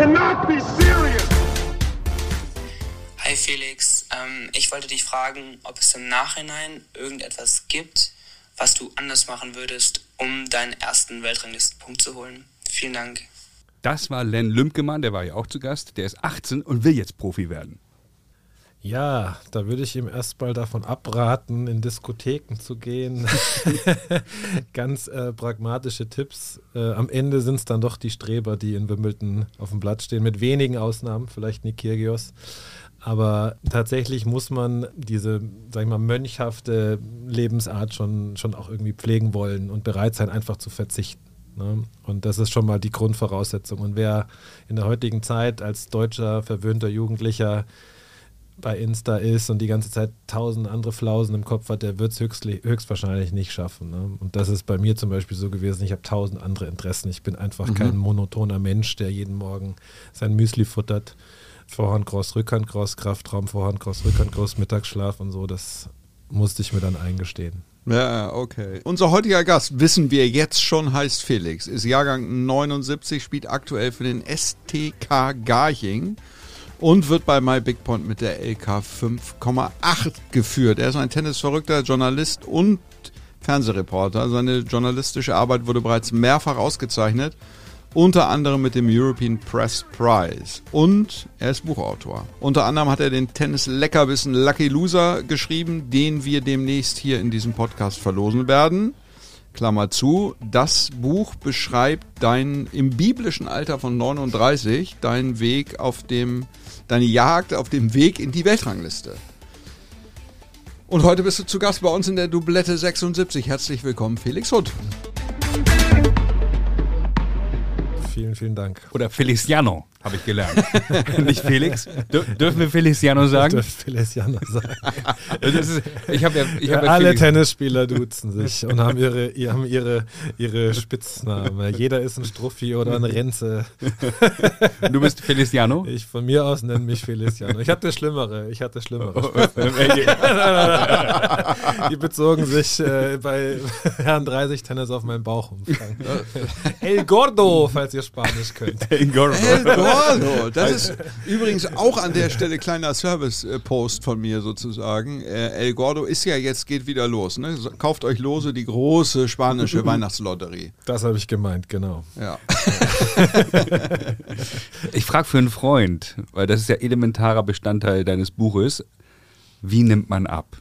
cannot be serious. Hi Felix, ähm, ich wollte dich fragen, ob es im Nachhinein irgendetwas gibt, was du anders machen würdest, um deinen ersten Weltranglistenpunkt zu holen. Vielen Dank. Das war Len Lümpkemann, der war ja auch zu Gast. Der ist 18 und will jetzt Profi werden. Ja, da würde ich ihm erstmal davon abraten, in Diskotheken zu gehen. Ganz äh, pragmatische Tipps. Äh, am Ende sind es dann doch die Streber, die in Wimbledon auf dem Blatt stehen, mit wenigen Ausnahmen, vielleicht Nikirgios. Aber tatsächlich muss man diese, sag ich mal, mönchhafte Lebensart schon, schon auch irgendwie pflegen wollen und bereit sein, einfach zu verzichten. Ne? Und das ist schon mal die Grundvoraussetzung. Und wer in der heutigen Zeit als deutscher, verwöhnter Jugendlicher bei Insta ist und die ganze Zeit tausend andere Flausen im Kopf hat, der wird es höchstwahrscheinlich nicht schaffen. Ne? Und das ist bei mir zum Beispiel so gewesen. Ich habe tausend andere Interessen. Ich bin einfach mhm. kein monotoner Mensch, der jeden Morgen sein Müsli futtert. Vorhand, Cross, Rückhand, Cross, Kraftraum, Vorhand, Cross, Rückhand, Cross, Mittagsschlaf und so. Das musste ich mir dann eingestehen. Ja, okay. Unser heutiger Gast, wissen wir jetzt schon, heißt Felix, ist Jahrgang 79, spielt aktuell für den STK Garching und wird bei My Big Point mit der LK 5,8 geführt. Er ist ein tennisverrückter Journalist und Fernsehreporter. Seine journalistische Arbeit wurde bereits mehrfach ausgezeichnet unter anderem mit dem European Press Prize. Und er ist Buchautor. Unter anderem hat er den Tennis-Leckerbissen Lucky Loser geschrieben, den wir demnächst hier in diesem Podcast verlosen werden. Klammer zu, das Buch beschreibt dein im biblischen Alter von 39 deinen Weg auf dem, deine Jagd auf dem Weg in die Weltrangliste. Und heute bist du zu Gast bei uns in der Doublette 76. Herzlich willkommen, Felix Hutt. Vielen, vielen Dank. Oder Feliciano, habe ich gelernt. Nicht Felix. Dür dürfen wir Feliciano sagen? Ich Feliciano sagen. ist, ich hab ja, ich hab ja alle Felix Tennisspieler duzen sich und haben ihre, haben ihre, ihre Spitznamen. Jeder ist ein Struffi oder ein Renze. Du bist Feliciano? Ich von mir aus nenne mich Feliciano. Ich hatte Schlimmere. Ich hatte Schlimmere. Oh, Die bezogen sich äh, bei Herrn 30 Tennis auf meinen Bauch umfangen. El Gordo, falls ihr Spanisch könnt. El Gordo. El Gordo. Das ist übrigens auch an der Stelle kleiner Service-Post von mir sozusagen. Äh, El Gordo ist ja jetzt, geht wieder los. Ne? Kauft euch lose die große spanische Weihnachtslotterie. Das habe ich gemeint, genau. Ja. ich frage für einen Freund, weil das ist ja elementarer Bestandteil deines Buches. Wie nimmt man ab?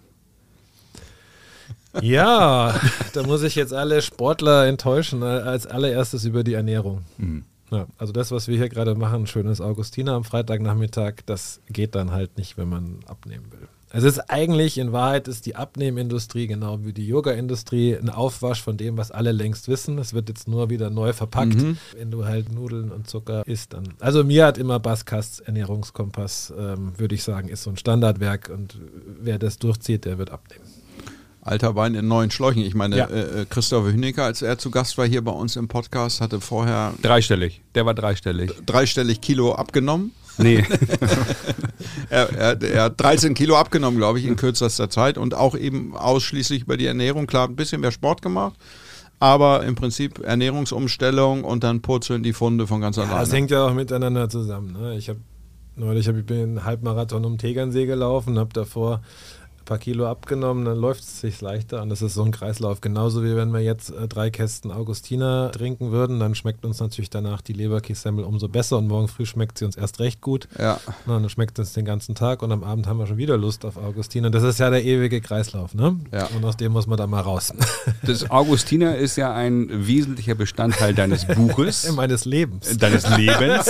Ja, da muss ich jetzt alle Sportler enttäuschen, äh, als allererstes über die Ernährung. Mhm. Ja, also das, was wir hier gerade machen, schönes Augustiner am Freitagnachmittag, das geht dann halt nicht, wenn man abnehmen will. Es ist eigentlich, in Wahrheit ist die Abnehmindustrie genau wie die Yoga-Industrie ein Aufwasch von dem, was alle längst wissen. Es wird jetzt nur wieder neu verpackt, mhm. wenn du halt Nudeln und Zucker isst. Dann. Also mir hat immer Baskasts Ernährungskompass, ähm, würde ich sagen, ist so ein Standardwerk und wer das durchzieht, der wird abnehmen alter Wein in neuen Schläuchen. Ich meine, ja. äh, Christopher Hünecker, als er zu Gast war hier bei uns im Podcast, hatte vorher. Dreistellig. Der war dreistellig. Dreistellig Kilo abgenommen. Nee. er, er, er, hat 13 Kilo abgenommen, glaube ich, in kürzester Zeit und auch eben ausschließlich über die Ernährung. Klar, ein bisschen mehr Sport gemacht. Aber im Prinzip Ernährungsumstellung und dann purzeln die Funde von ganz alleine. das hängt ja auch miteinander zusammen. Ne? Ich habe neulich hab, ich bin einen Halbmarathon um Tegernsee gelaufen, habe davor paar Kilo abgenommen, dann läuft es sich leichter und das ist so ein Kreislauf. Genauso wie wenn wir jetzt äh, drei Kästen Augustiner trinken würden, dann schmeckt uns natürlich danach die Leberkässemmel umso besser und morgen früh schmeckt sie uns erst recht gut. Ja. Na, dann schmeckt es den ganzen Tag und am Abend haben wir schon wieder Lust auf Augustiner. Das ist ja der ewige Kreislauf, ne? Ja. Und aus dem muss man da mal raus. Das Augustiner ist ja ein wesentlicher Bestandteil deines Buches. Meines Lebens. Deines Lebens.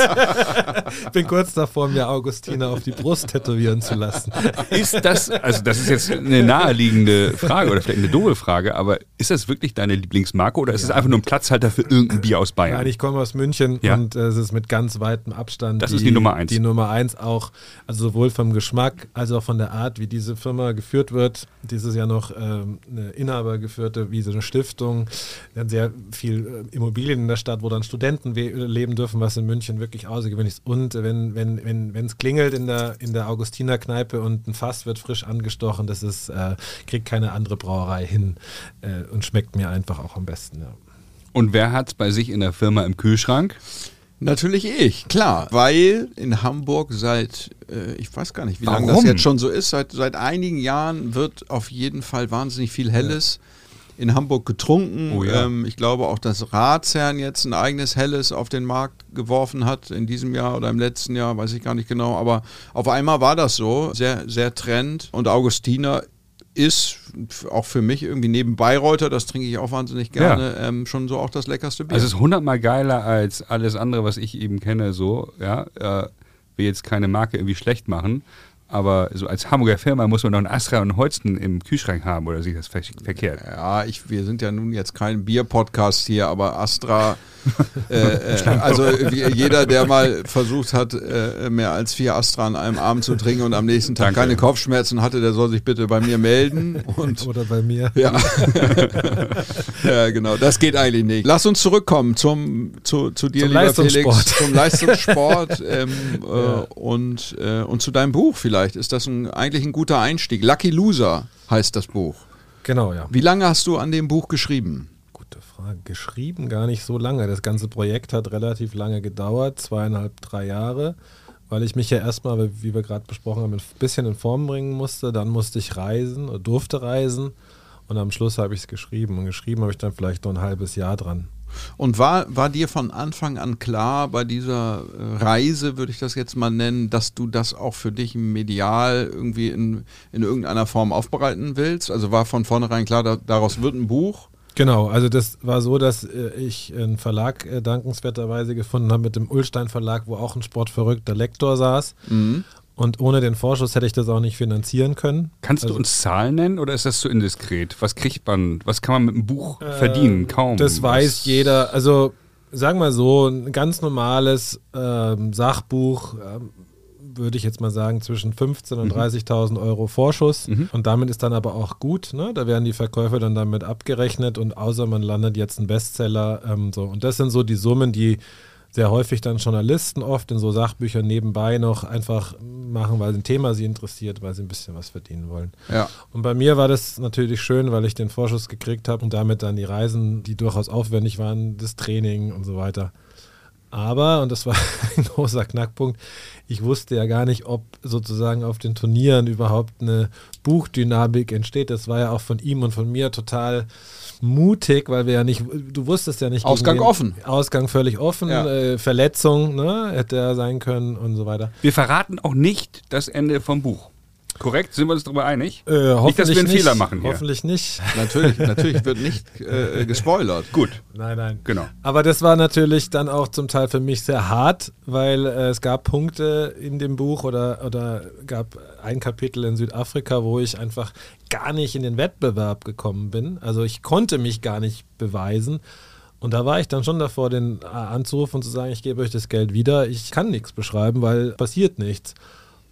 ich bin kurz davor, mir Augustiner auf die Brust tätowieren zu lassen. Ist das, also das ist ist jetzt eine naheliegende Frage oder vielleicht eine doofe Frage, aber ist das wirklich deine Lieblingsmarke oder ist es einfach nur ein Platzhalter für irgendein Bier aus Bayern? Nein, ich komme aus München ja? und äh, es ist mit ganz weitem Abstand. Das die, ist die Nummer eins. Die Nummer eins auch, also sowohl vom Geschmack als auch von der Art, wie diese Firma geführt wird. Dieses Jahr noch ähm, eine inhabergeführte, wie so eine Stiftung. Wir haben sehr viel äh, Immobilien in der Stadt, wo dann Studenten leben dürfen, was in München wirklich außergewöhnlich ist. Und wenn wenn wenn wenn, es klingelt in der in der Augustinerkneipe und ein Fass wird frisch angestochen machen. Das ist, äh, kriegt keine andere Brauerei hin äh, und schmeckt mir einfach auch am besten. Ja. Und wer hat es bei sich in der Firma im Kühlschrank? Natürlich ich, klar. Weil in Hamburg seit, äh, ich weiß gar nicht, wie lange das jetzt schon so ist, seit, seit einigen Jahren wird auf jeden Fall wahnsinnig viel Helles in Hamburg getrunken. Oh ja. ähm, ich glaube auch, dass Ratsherrn jetzt ein eigenes Helles auf den Markt geworfen hat in diesem Jahr oder im letzten Jahr, weiß ich gar nicht genau. Aber auf einmal war das so, sehr, sehr trend. Und Augustiner ist auch für mich irgendwie neben Bayreuther, das trinke ich auch wahnsinnig gerne, ähm, schon so auch das leckerste Bier. Also es ist hundertmal geiler als alles andere, was ich eben kenne, so, ja. Äh, will jetzt keine Marke irgendwie schlecht machen, aber so als Hamburger Firma muss man doch einen Astra und Holsten im Kühlschrank haben oder sehe ich das ver verkehrt? Ja, ich, wir sind ja nun jetzt kein Bier-Podcast hier, aber Astra, äh, äh, also jeder, der mal versucht hat, äh, mehr als vier Astra an einem Abend zu trinken und am nächsten Tag Danke. keine Kopfschmerzen hatte, der soll sich bitte bei mir melden. Und Oder bei mir. ja. ja, genau, das geht eigentlich nicht. Lass uns zurückkommen zum, zu, zu dir, Zum lieber. Felix, zum Leistungssport ähm, äh, und, äh, und zu deinem Buch vielleicht. Ist das ein, eigentlich ein guter Einstieg? Lucky Loser heißt das Buch. Genau, ja. Wie lange hast du an dem Buch geschrieben? Geschrieben gar nicht so lange. Das ganze Projekt hat relativ lange gedauert, zweieinhalb, drei Jahre, weil ich mich ja erstmal, wie wir gerade besprochen haben, ein bisschen in Form bringen musste. Dann musste ich reisen, oder durfte reisen und am Schluss habe ich es geschrieben. Und geschrieben habe ich dann vielleicht noch ein halbes Jahr dran. Und war, war dir von Anfang an klar bei dieser äh, Reise, würde ich das jetzt mal nennen, dass du das auch für dich medial irgendwie in, in irgendeiner Form aufbereiten willst? Also war von vornherein klar, da, daraus wird ein Buch? Genau, also das war so, dass äh, ich einen Verlag äh, dankenswerterweise gefunden habe mit dem Ulstein Verlag, wo auch ein sportverrückter Lektor saß. Und ohne den Vorschuss hätte ich das auch nicht finanzieren können. Kannst Also- du uns Zahlen nennen oder ist das zu indiskret? Was kriegt man, was kann man mit einem Buch verdienen? Kaum. Das weiß Was- jeder. Also sagen wir so, ein ganz normales ähm, Sachbuch ähm, würde ich jetzt mal sagen zwischen 15.000 und 30.000 Euro Vorschuss. Und damit ist dann aber auch gut. Ne? Da werden die Verkäufe dann damit abgerechnet und außer man landet jetzt ein Bestseller. Ähm, so. Und das sind so die Summen, die sehr häufig dann Journalisten oft in so Sachbüchern nebenbei noch einfach machen, weil ein Thema sie interessiert, weil sie ein bisschen was verdienen wollen. Ja. Und bei mir war das natürlich schön, weil ich den Vorschuss gekriegt habe und damit dann die Reisen, die durchaus aufwendig waren, das Training und so weiter. Aber, und das war ein großer Knackpunkt, ich wusste ja gar nicht, ob sozusagen auf den Turnieren überhaupt eine Buchdynamik entsteht. Das war ja auch von ihm und von mir total mutig, weil wir ja nicht, du wusstest ja nicht. Ausgang wen- offen. Ausgang völlig offen, Ja. äh, Verletzung, ne, hätte er sein können und so weiter. Wir verraten auch nicht das Ende vom Buch. Korrekt? Sind wir uns darüber einig? Äh, nicht, dass wir hoffentlich einen Fehler machen hier. Hoffentlich nicht. Natürlich, natürlich wird nicht äh, gespoilert. Gut, Nein, nein. genau. Aber das war natürlich dann auch zum Teil für mich sehr hart, weil äh, es gab Punkte in dem Buch oder, oder gab ein Kapitel in Südafrika, wo ich einfach gar nicht in den Wettbewerb gekommen bin. Also ich konnte mich gar nicht beweisen. Und da war ich dann schon davor, den äh, anzurufen und zu sagen, ich gebe euch das Geld wieder. Ich kann nichts beschreiben, weil passiert nichts.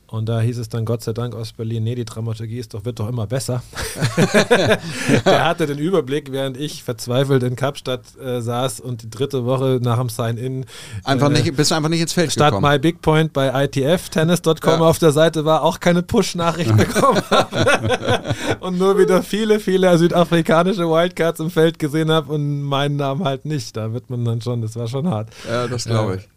Und da hieß es dann Gott sei Dank aus Berlin, nee, die Dramaturgie ist doch, wird doch immer besser. Der hatte den Überblick, während ich verzweifelt in Kapstadt äh, saß und die dritte Woche nach dem Sign-In Einfach äh, nicht, bist du einfach nicht ins Feld statt gekommen. My Big Point bei ITF-Tennis.com Ja. auf der Seite war, auch keine Push-Nachricht bekommen habe. und nur wieder viele, viele südafrikanische Wildcards im Feld gesehen habe und meinen Namen halt nicht. Da wird man dann schon, das war schon hart. Ja, das glaube ich.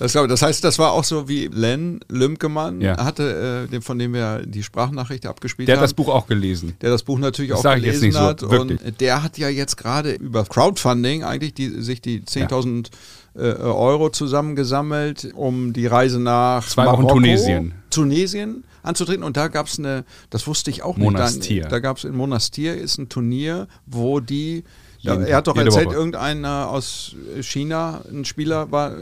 Das, glaube ich. das heißt, das war auch so wie Len Lümkemann Ja. hatte, äh, von dem wir die Sprachnachricht abgespielt Der haben. hat das Buch auch gelesen. der das Buch natürlich Das auch gelesen nicht so, hat. wirklich. Und der hat ja jetzt gerade über Crowdfunding eigentlich die, sich die 10.000 äh, Euro zusammengesammelt, um die Reise nach Zwei Wochen Marokko, Tunesien. Tunesien anzutreten. Und da gab es eine, das wusste ich auch Monastir. nicht. Da, da gab es in Monastir ist ein Turnier, wo die, Jeden- er hat doch erzählt, Woche. irgendeiner aus China, ein Spieler war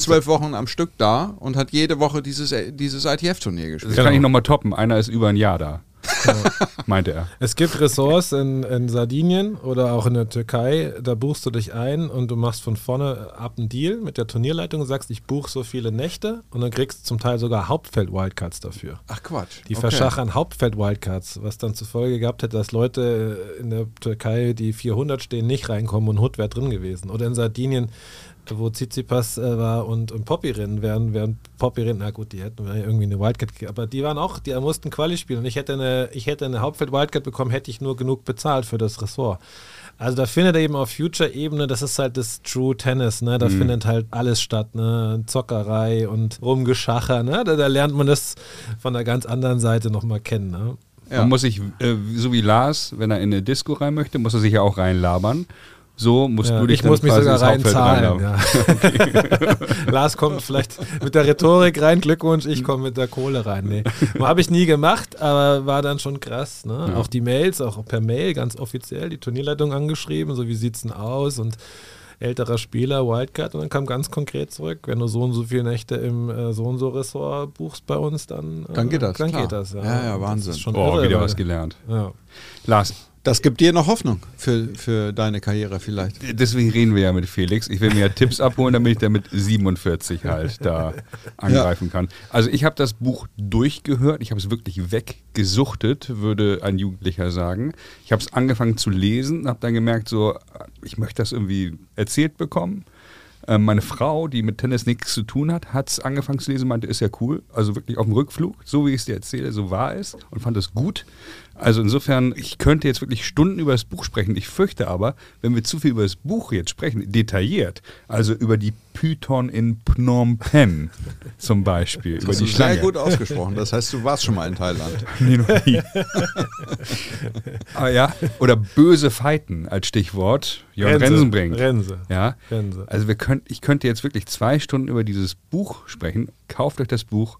zwölf Wochen am Stück da und hat jede Woche dieses, dieses ITF-Turnier Das gespielt. kann Genau. ich nochmal toppen. Einer ist über ein Jahr da. Meinte er. Es gibt Ressorts in, in Sardinien oder auch in der Türkei, da buchst du dich ein und du machst von vorne ab einen Deal mit der Turnierleitung und sagst, ich buche so viele Nächte und dann kriegst du zum Teil sogar Hauptfeld-Wildcards dafür. Ach Quatsch. Die Okay. verschachern Hauptfeld-Wildcards, was dann zur Folge gehabt hätte, dass Leute in der Türkei, die 400 stehen, nicht reinkommen und Hut wäre drin gewesen. Oder in Sardinien wo Tsitsipas äh, war und, und Poppy-Rennen wären, wären Poppy-Rennen, na gut, die hätten irgendwie eine Wildcard gegeben, aber die waren auch, die mussten Quali spielen und ich hätte eine, ich hätte eine Hauptfeld-Wildcard bekommen, hätte ich nur genug bezahlt für das Ressort. Also da findet er eben auf Future-Ebene, das ist halt das True Tennis, ne? Da Mhm. findet halt alles statt, ne? Zockerei und Rumgeschacher, ne? Da, da lernt man das von der ganz anderen Seite nochmal kennen, ne? Ja. Man muss sich, äh, so wie Lars, wenn er in eine Disco rein möchte, muss er sich ja auch reinlabern. So musst Ja, du dich ich muss mich sogar reinzahlen. Ja. Lars kommt vielleicht mit der Rhetorik rein, Glückwunsch, ich komme mit der Kohle rein. Nee. Habe ich nie gemacht, aber war dann schon krass. Ne? Ja. Auch die Mails, auch per Mail ganz offiziell, die Turnierleitung angeschrieben, so wie sieht's denn aus und älterer Spieler, Wildcard und dann kam ganz konkret zurück, wenn du so und so viele Nächte im äh, so und so Ressort buchst bei uns, dann, äh, Dann geht das, Dann klar. geht das, ja. Ja, ja, Das Wahnsinn. ist schon Boah, irre, wieder weil- was gelernt. Ja. Lars, Das gibt dir noch Hoffnung für, für deine Karriere vielleicht. deswegen reden wir ja mit Felix. Ich will mir ja Tipps abholen, damit ich da mit 47 halt da angreifen kann. Also ich habe das Buch durchgehört, ich habe es wirklich weggesuchtet, würde ein Jugendlicher sagen. Ich habe es angefangen zu lesen, habe dann gemerkt, so, ich möchte das irgendwie erzählt bekommen. Ähm, Meine Frau, die mit Tennis nichts zu tun hat, hat es angefangen zu lesen, meinte, ist ja cool. Also wirklich auf dem Rückflug, so wie ich es dir erzähle, so war es und fand es gut. Also insofern, ich könnte jetzt wirklich Stunden über das Buch sprechen. Ich fürchte aber, wenn wir zu viel über das Buch jetzt sprechen, detailliert, also über die Python in Phnom Penh zum Beispiel, über Das die ist sehr Schlange. gut ausgesprochen. Das heißt, du warst schon mal in Thailand. Nee, noch nie. Aber ja, oder böse Fighten als Stichwort. Jörn Rense, Rensen bringt. Rense. Ja, Rense. also wir könnt, ich könnte jetzt wirklich zwei Stunden über dieses Buch sprechen. Kauft euch das Buch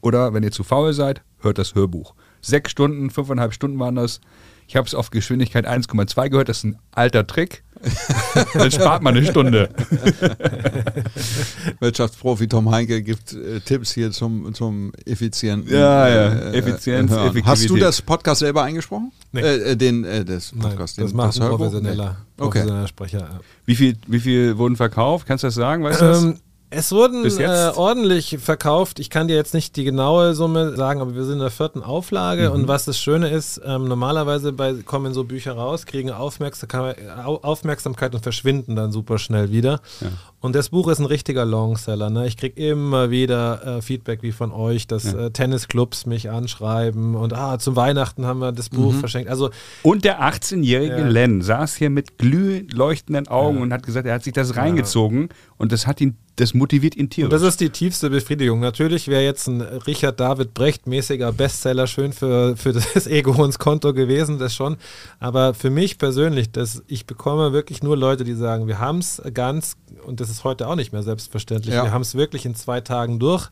oder wenn ihr zu faul seid, hört das Hörbuch. Sechs Stunden, fünfeinhalb Stunden waren das. Ich habe es auf Geschwindigkeit 1,2 gehört. Das ist ein alter Trick. Dann spart man eine Stunde. Wirtschaftsprofi Tom Heinke gibt äh, Tipps hier zum, zum effizienten. Ja, ja. äh, Effizienz, Hören. Effektivität. Hast du das Podcast selber eingesprochen? Nee. Äh, äh, den, äh, das Nein, Podcast. das den, macht ein professioneller, Nee. Okay. professioneller Sprecher. Ja. Wie viel, wie viel wurden verkauft? Kannst du das sagen? Weißt du das? Ähm, es wurden äh, ordentlich verkauft. Ich kann dir jetzt nicht die genaue Summe sagen, aber wir sind in der vierten Auflage. Mhm. Und was das Schöne ist, ähm, normalerweise bei, kommen so Bücher raus, kriegen Aufmerksamkeit, Au- Aufmerksamkeit und verschwinden dann super schnell wieder. Ja. Und das Buch ist ein richtiger Longseller. Ne? Ich kriege immer wieder äh, Feedback wie von euch, dass Ja. äh, Tennisclubs mich anschreiben und ah, zum Weihnachten haben wir das Buch verschenkt. Also Und der 18-jährige Ja. Len saß hier mit glühend leuchtenden Augen und hat gesagt, er hat sich das reingezogen und das hat ihn, das motiviert ihn tierisch. Und das ist die tiefste Befriedigung. Natürlich wäre jetzt ein Richard David Brecht mäßiger Bestseller schön für, für das Ego ins Konto gewesen, das schon. Aber für mich persönlich, das, ich bekomme wirklich nur Leute, die sagen, wir haben es ganz, und das ist heute auch nicht mehr selbstverständlich, Ja. wir haben es wirklich in zwei Tagen durch.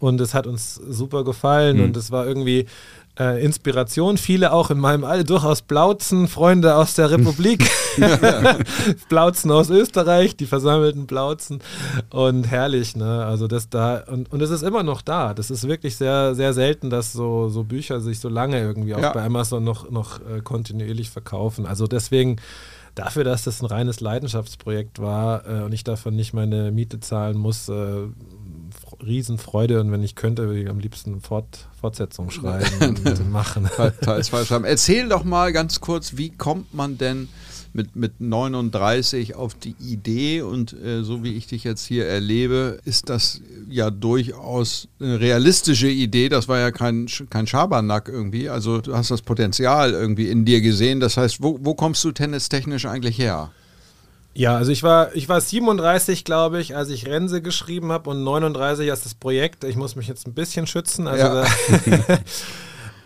Und es hat uns super gefallen Mhm. und es war irgendwie äh, Inspiration. Viele auch in meinem Alter, durchaus Blautzen, Freunde aus der Republik, Blautzen aus Österreich, die versammelten Blautzen und herrlich, ne? Also das da und, und es ist immer noch da. Das ist wirklich sehr, sehr selten, dass so, so Bücher sich so lange irgendwie auch Ja. bei Amazon noch, noch äh, kontinuierlich verkaufen. Also deswegen dafür, dass das ein reines Leidenschaftsprojekt war äh, und ich davon nicht meine Miete zahlen muss, äh, Riesenfreude und wenn ich könnte, würde ich am liebsten Fort, Fortsetzung schreiben und machen. Teil- Teil zwei schreiben. Erzähl doch mal ganz kurz, wie kommt man denn mit, mit 39 auf die Idee und äh, so wie ich dich jetzt hier erlebe, ist das ja durchaus eine realistische Idee. Das war ja kein, kein Schabernack irgendwie. Also du hast das Potenzial irgendwie in dir gesehen. Das heißt, wo, wo kommst du tennistechnisch eigentlich her? Ja, also ich war, ich war 37, glaube ich, als ich Rense geschrieben habe und 39 als das Projekt. Ich muss mich jetzt ein bisschen schützen. Also Ja.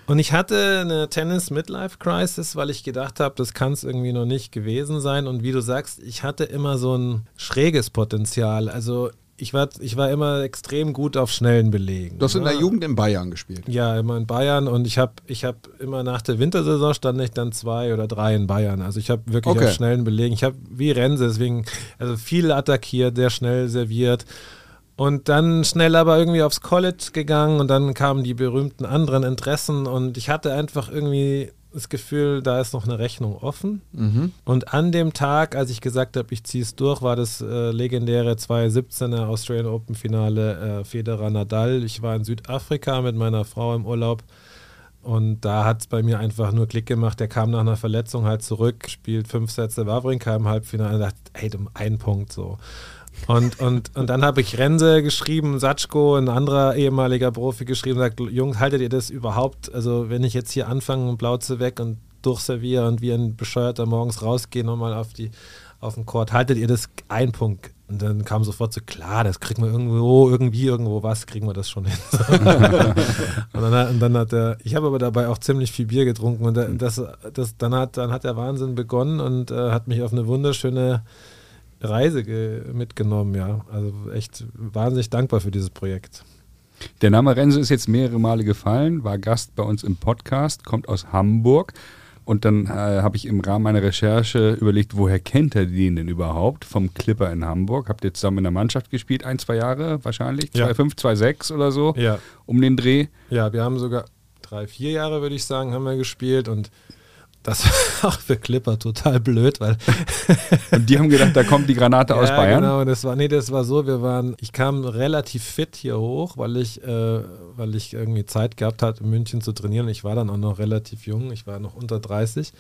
und ich hatte eine Tennis-Midlife-Crisis, weil ich gedacht habe, das kann es irgendwie noch nicht gewesen sein. Und wie du sagst, ich hatte immer so ein schräges Potenzial. Also ich war, ich war immer extrem gut auf schnellen Belegen. Du hast in ne? der Jugend in Bayern gespielt. Ja, immer in Bayern und ich habe ich hab immer nach der Wintersaison stand ich dann zwei oder drei in Bayern. Also ich habe wirklich Okay. auf schnellen Belegen. Ich habe wie Rense, deswegen also viel attackiert, sehr schnell serviert. Und dann schnell aber irgendwie aufs College gegangen und dann kamen die berühmten anderen Interessen und ich hatte einfach irgendwie das Gefühl, da ist noch eine Rechnung offen. Mhm. Und an dem Tag, als ich gesagt habe, ich ziehe es durch, war das äh, legendäre 2017er Australian Open Finale äh, Federer Nadal. Ich war in Südafrika mit meiner Frau im Urlaub Und da hat es bei mir einfach nur Klick gemacht. Der kam nach einer Verletzung halt zurück, spielt fünf Sätze Wawrinka im Halbfinale und dachte, ey, um einen Punkt so. Und, und, und dann habe ich Rense geschrieben, Satschko, ein anderer ehemaliger Profi geschrieben, sagt, Jungs, haltet ihr das überhaupt? Also wenn ich jetzt hier anfange und Blauze weg und durchserviere und wie ein Bescheuerter morgens rausgehe nochmal auf, die, auf den Court, haltet ihr das ein Punkt? Und dann kam sofort so, klar, das kriegen wir irgendwo, irgendwie, irgendwo was, kriegen wir das schon hin. und, dann, und, dann, hat er, ich habe aber dabei auch ziemlich viel Bier getrunken und das, das, dann, hat, dann hat der Wahnsinn begonnen und äh, hat mich auf eine wunderschöne Reise mitgenommen, ja. Also echt wahnsinnig dankbar für dieses Projekt. Der Name Rense ist jetzt mehrere Male gefallen, war Gast bei uns im Podcast, kommt aus Hamburg. Und dann äh, habe ich im Rahmen meiner Recherche überlegt, woher kennt er den denn überhaupt? Vom Clipper in Hamburg. Habt ihr zusammen in der Mannschaft gespielt, ein, zwei Jahre wahrscheinlich? Ja. 2,5, 2,6 oder so? Ja. Um den Dreh? Ja, wir haben sogar drei, vier Jahre, würde ich sagen, haben wir gespielt und das war auch für Clipper total blöd, weil. und die haben gedacht, da kommt die Granate aus ja, Bayern. Genau, das war, nee, das war so, wir waren, ich kam relativ fit hier hoch, weil ich, äh, weil ich irgendwie Zeit gehabt hatte, in München zu trainieren. Ich war dann auch noch relativ jung, ich war noch unter 30.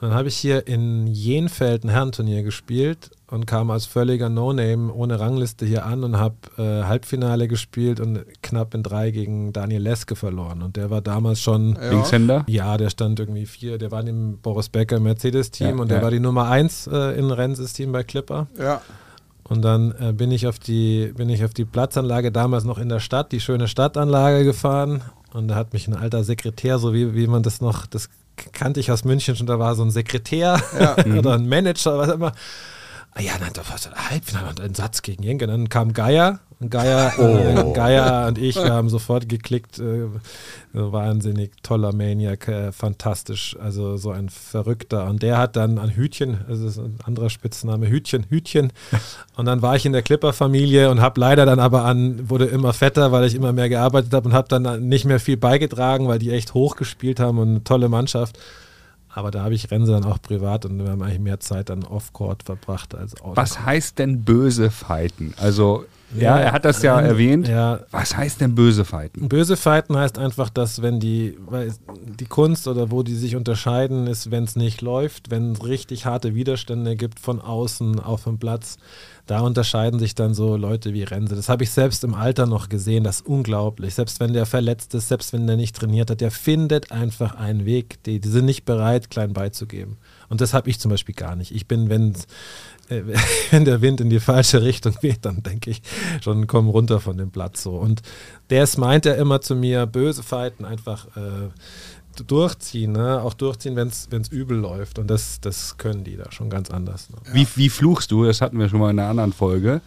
Und dann habe ich hier in Jenfeld ein Herrenturnier gespielt und kam als völliger No-Name ohne Rangliste hier an und habe äh, Halbfinale gespielt und knapp in drei gegen Daniel Leske verloren. Und der war damals schon ja. Linkshänder? Ja, der stand irgendwie vier. Der war im Boris Becker Mercedes-Team ja, und der ja. war die Nummer eins äh, in Renses Team bei Clipper. Ja. Und dann äh, bin ich auf die bin ich auf die Platzanlage damals noch in der Stadt, die schöne Stadtanlage gefahren und da hat mich ein alter Sekretär, so wie, wie man das noch, das kannte ich aus München schon, da war so ein Sekretär ja. oder ein Manager, was immer ah ja, dann war es ein Halbfinale und ein Satz gegen Jenke. Dann kam Geier und Geier, oh. äh, Geier und ich, haben sofort geklickt. Äh, wahnsinnig toller Maniac, äh, fantastisch. Also so ein Verrückter. Und der hat dann ein Hütchen, also ist ein anderer Spitzname, Hütchen, Hütchen. Und dann war ich in der Clipper-Familie und habe leider dann aber an, wurde immer fetter, weil ich immer mehr gearbeitet habe und habe dann nicht mehr viel beigetragen, weil die echt hoch gespielt haben und eine tolle Mannschaft. Aber da habe ich Rense dann auch privat und wir haben eigentlich mehr Zeit dann off-court verbracht als out Was heißt denn böse Fighten? Also, ja, er hat das ja ähm, erwähnt. Ja. Was heißt denn böse Fighten? Böse Fighten heißt einfach, dass wenn die, weil die Kunst oder wo die sich unterscheiden, ist, wenn es nicht läuft, wenn es richtig harte Widerstände gibt von außen auf dem Platz da unterscheiden sich dann so Leute wie Rense. Das habe ich selbst im Alter noch gesehen, das ist unglaublich. Selbst wenn der verletzt ist, selbst wenn der nicht trainiert hat, der findet einfach einen Weg. Die, die sind nicht bereit, klein beizugeben. Und das habe ich zum Beispiel gar nicht. Ich bin, wenn, äh, wenn der Wind in die falsche Richtung weht, dann denke ich schon, komm runter von dem Platz so. Und das meint er immer zu mir, böse Fighten einfach. Äh, durchziehen, ne? auch durchziehen, wenn es übel läuft. Und das, das können die da schon ganz anders. Ne? Wie, wie fluchst du? Das hatten wir schon mal in einer anderen Folge.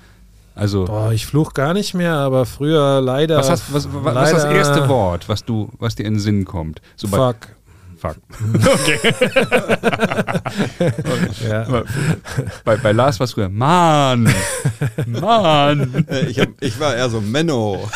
Also, Boah, ich fluch gar nicht mehr, aber früher leider. Was, hast, was, was, leider, was ist das erste Wort, was, du, was dir in den Sinn kommt? So fuck. Fuck. Okay. ja. bei, bei Lars war es früher, Mann, Mann. Ich, hab, ich war eher so Menno.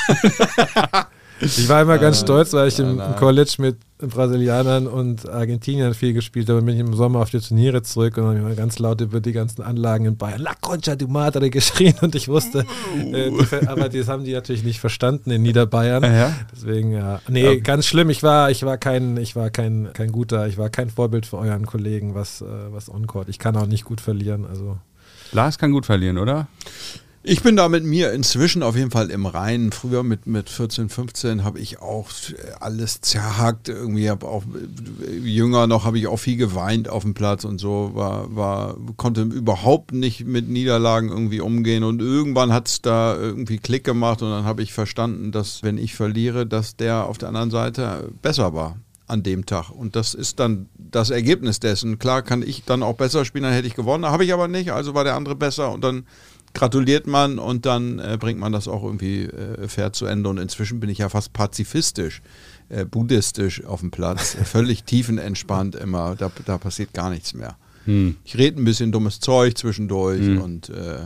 Ich war immer ganz stolz, weil ich im, im College mit Brasilianern und Argentiniern viel gespielt. Dann bin ich im Sommer auf die Turniere zurück und habe ganz laut über die ganzen Anlagen in Bayern La Concha du Madre geschrien und ich wusste, äh, die, aber das haben die natürlich nicht verstanden in Niederbayern. Ja. Deswegen, ja. Nee, ja. ganz schlimm. Ich war, ich war kein, ich war kein, kein guter, ich war kein Vorbild für euren Kollegen, was, äh, was On-Court. Ich kann auch nicht gut verlieren. Also. Lars kann gut verlieren, oder? Ich bin da mit mir inzwischen auf jeden Fall im Reinen. Früher mit, mit 14, 15 habe ich auch alles zerhackt. Irgendwie habe auch jünger noch habe ich auch viel geweint auf dem Platz und so. War, war, konnte überhaupt nicht mit Niederlagen irgendwie umgehen. Und irgendwann hat es da irgendwie Klick gemacht und dann habe ich verstanden, dass wenn ich verliere, dass der auf der anderen Seite besser war an dem Tag. Und das ist dann das Ergebnis dessen. Klar kann ich dann auch besser spielen, dann hätte ich gewonnen. Habe ich aber nicht, also war der andere besser und dann gratuliert man und dann äh, bringt man das auch irgendwie äh, fair zu Ende. Und inzwischen bin ich ja fast pazifistisch, äh, buddhistisch auf dem Platz, völlig tiefenentspannt immer. Da, da passiert gar nichts mehr. Hm. Ich rede ein bisschen dummes Zeug zwischendurch hm. und äh,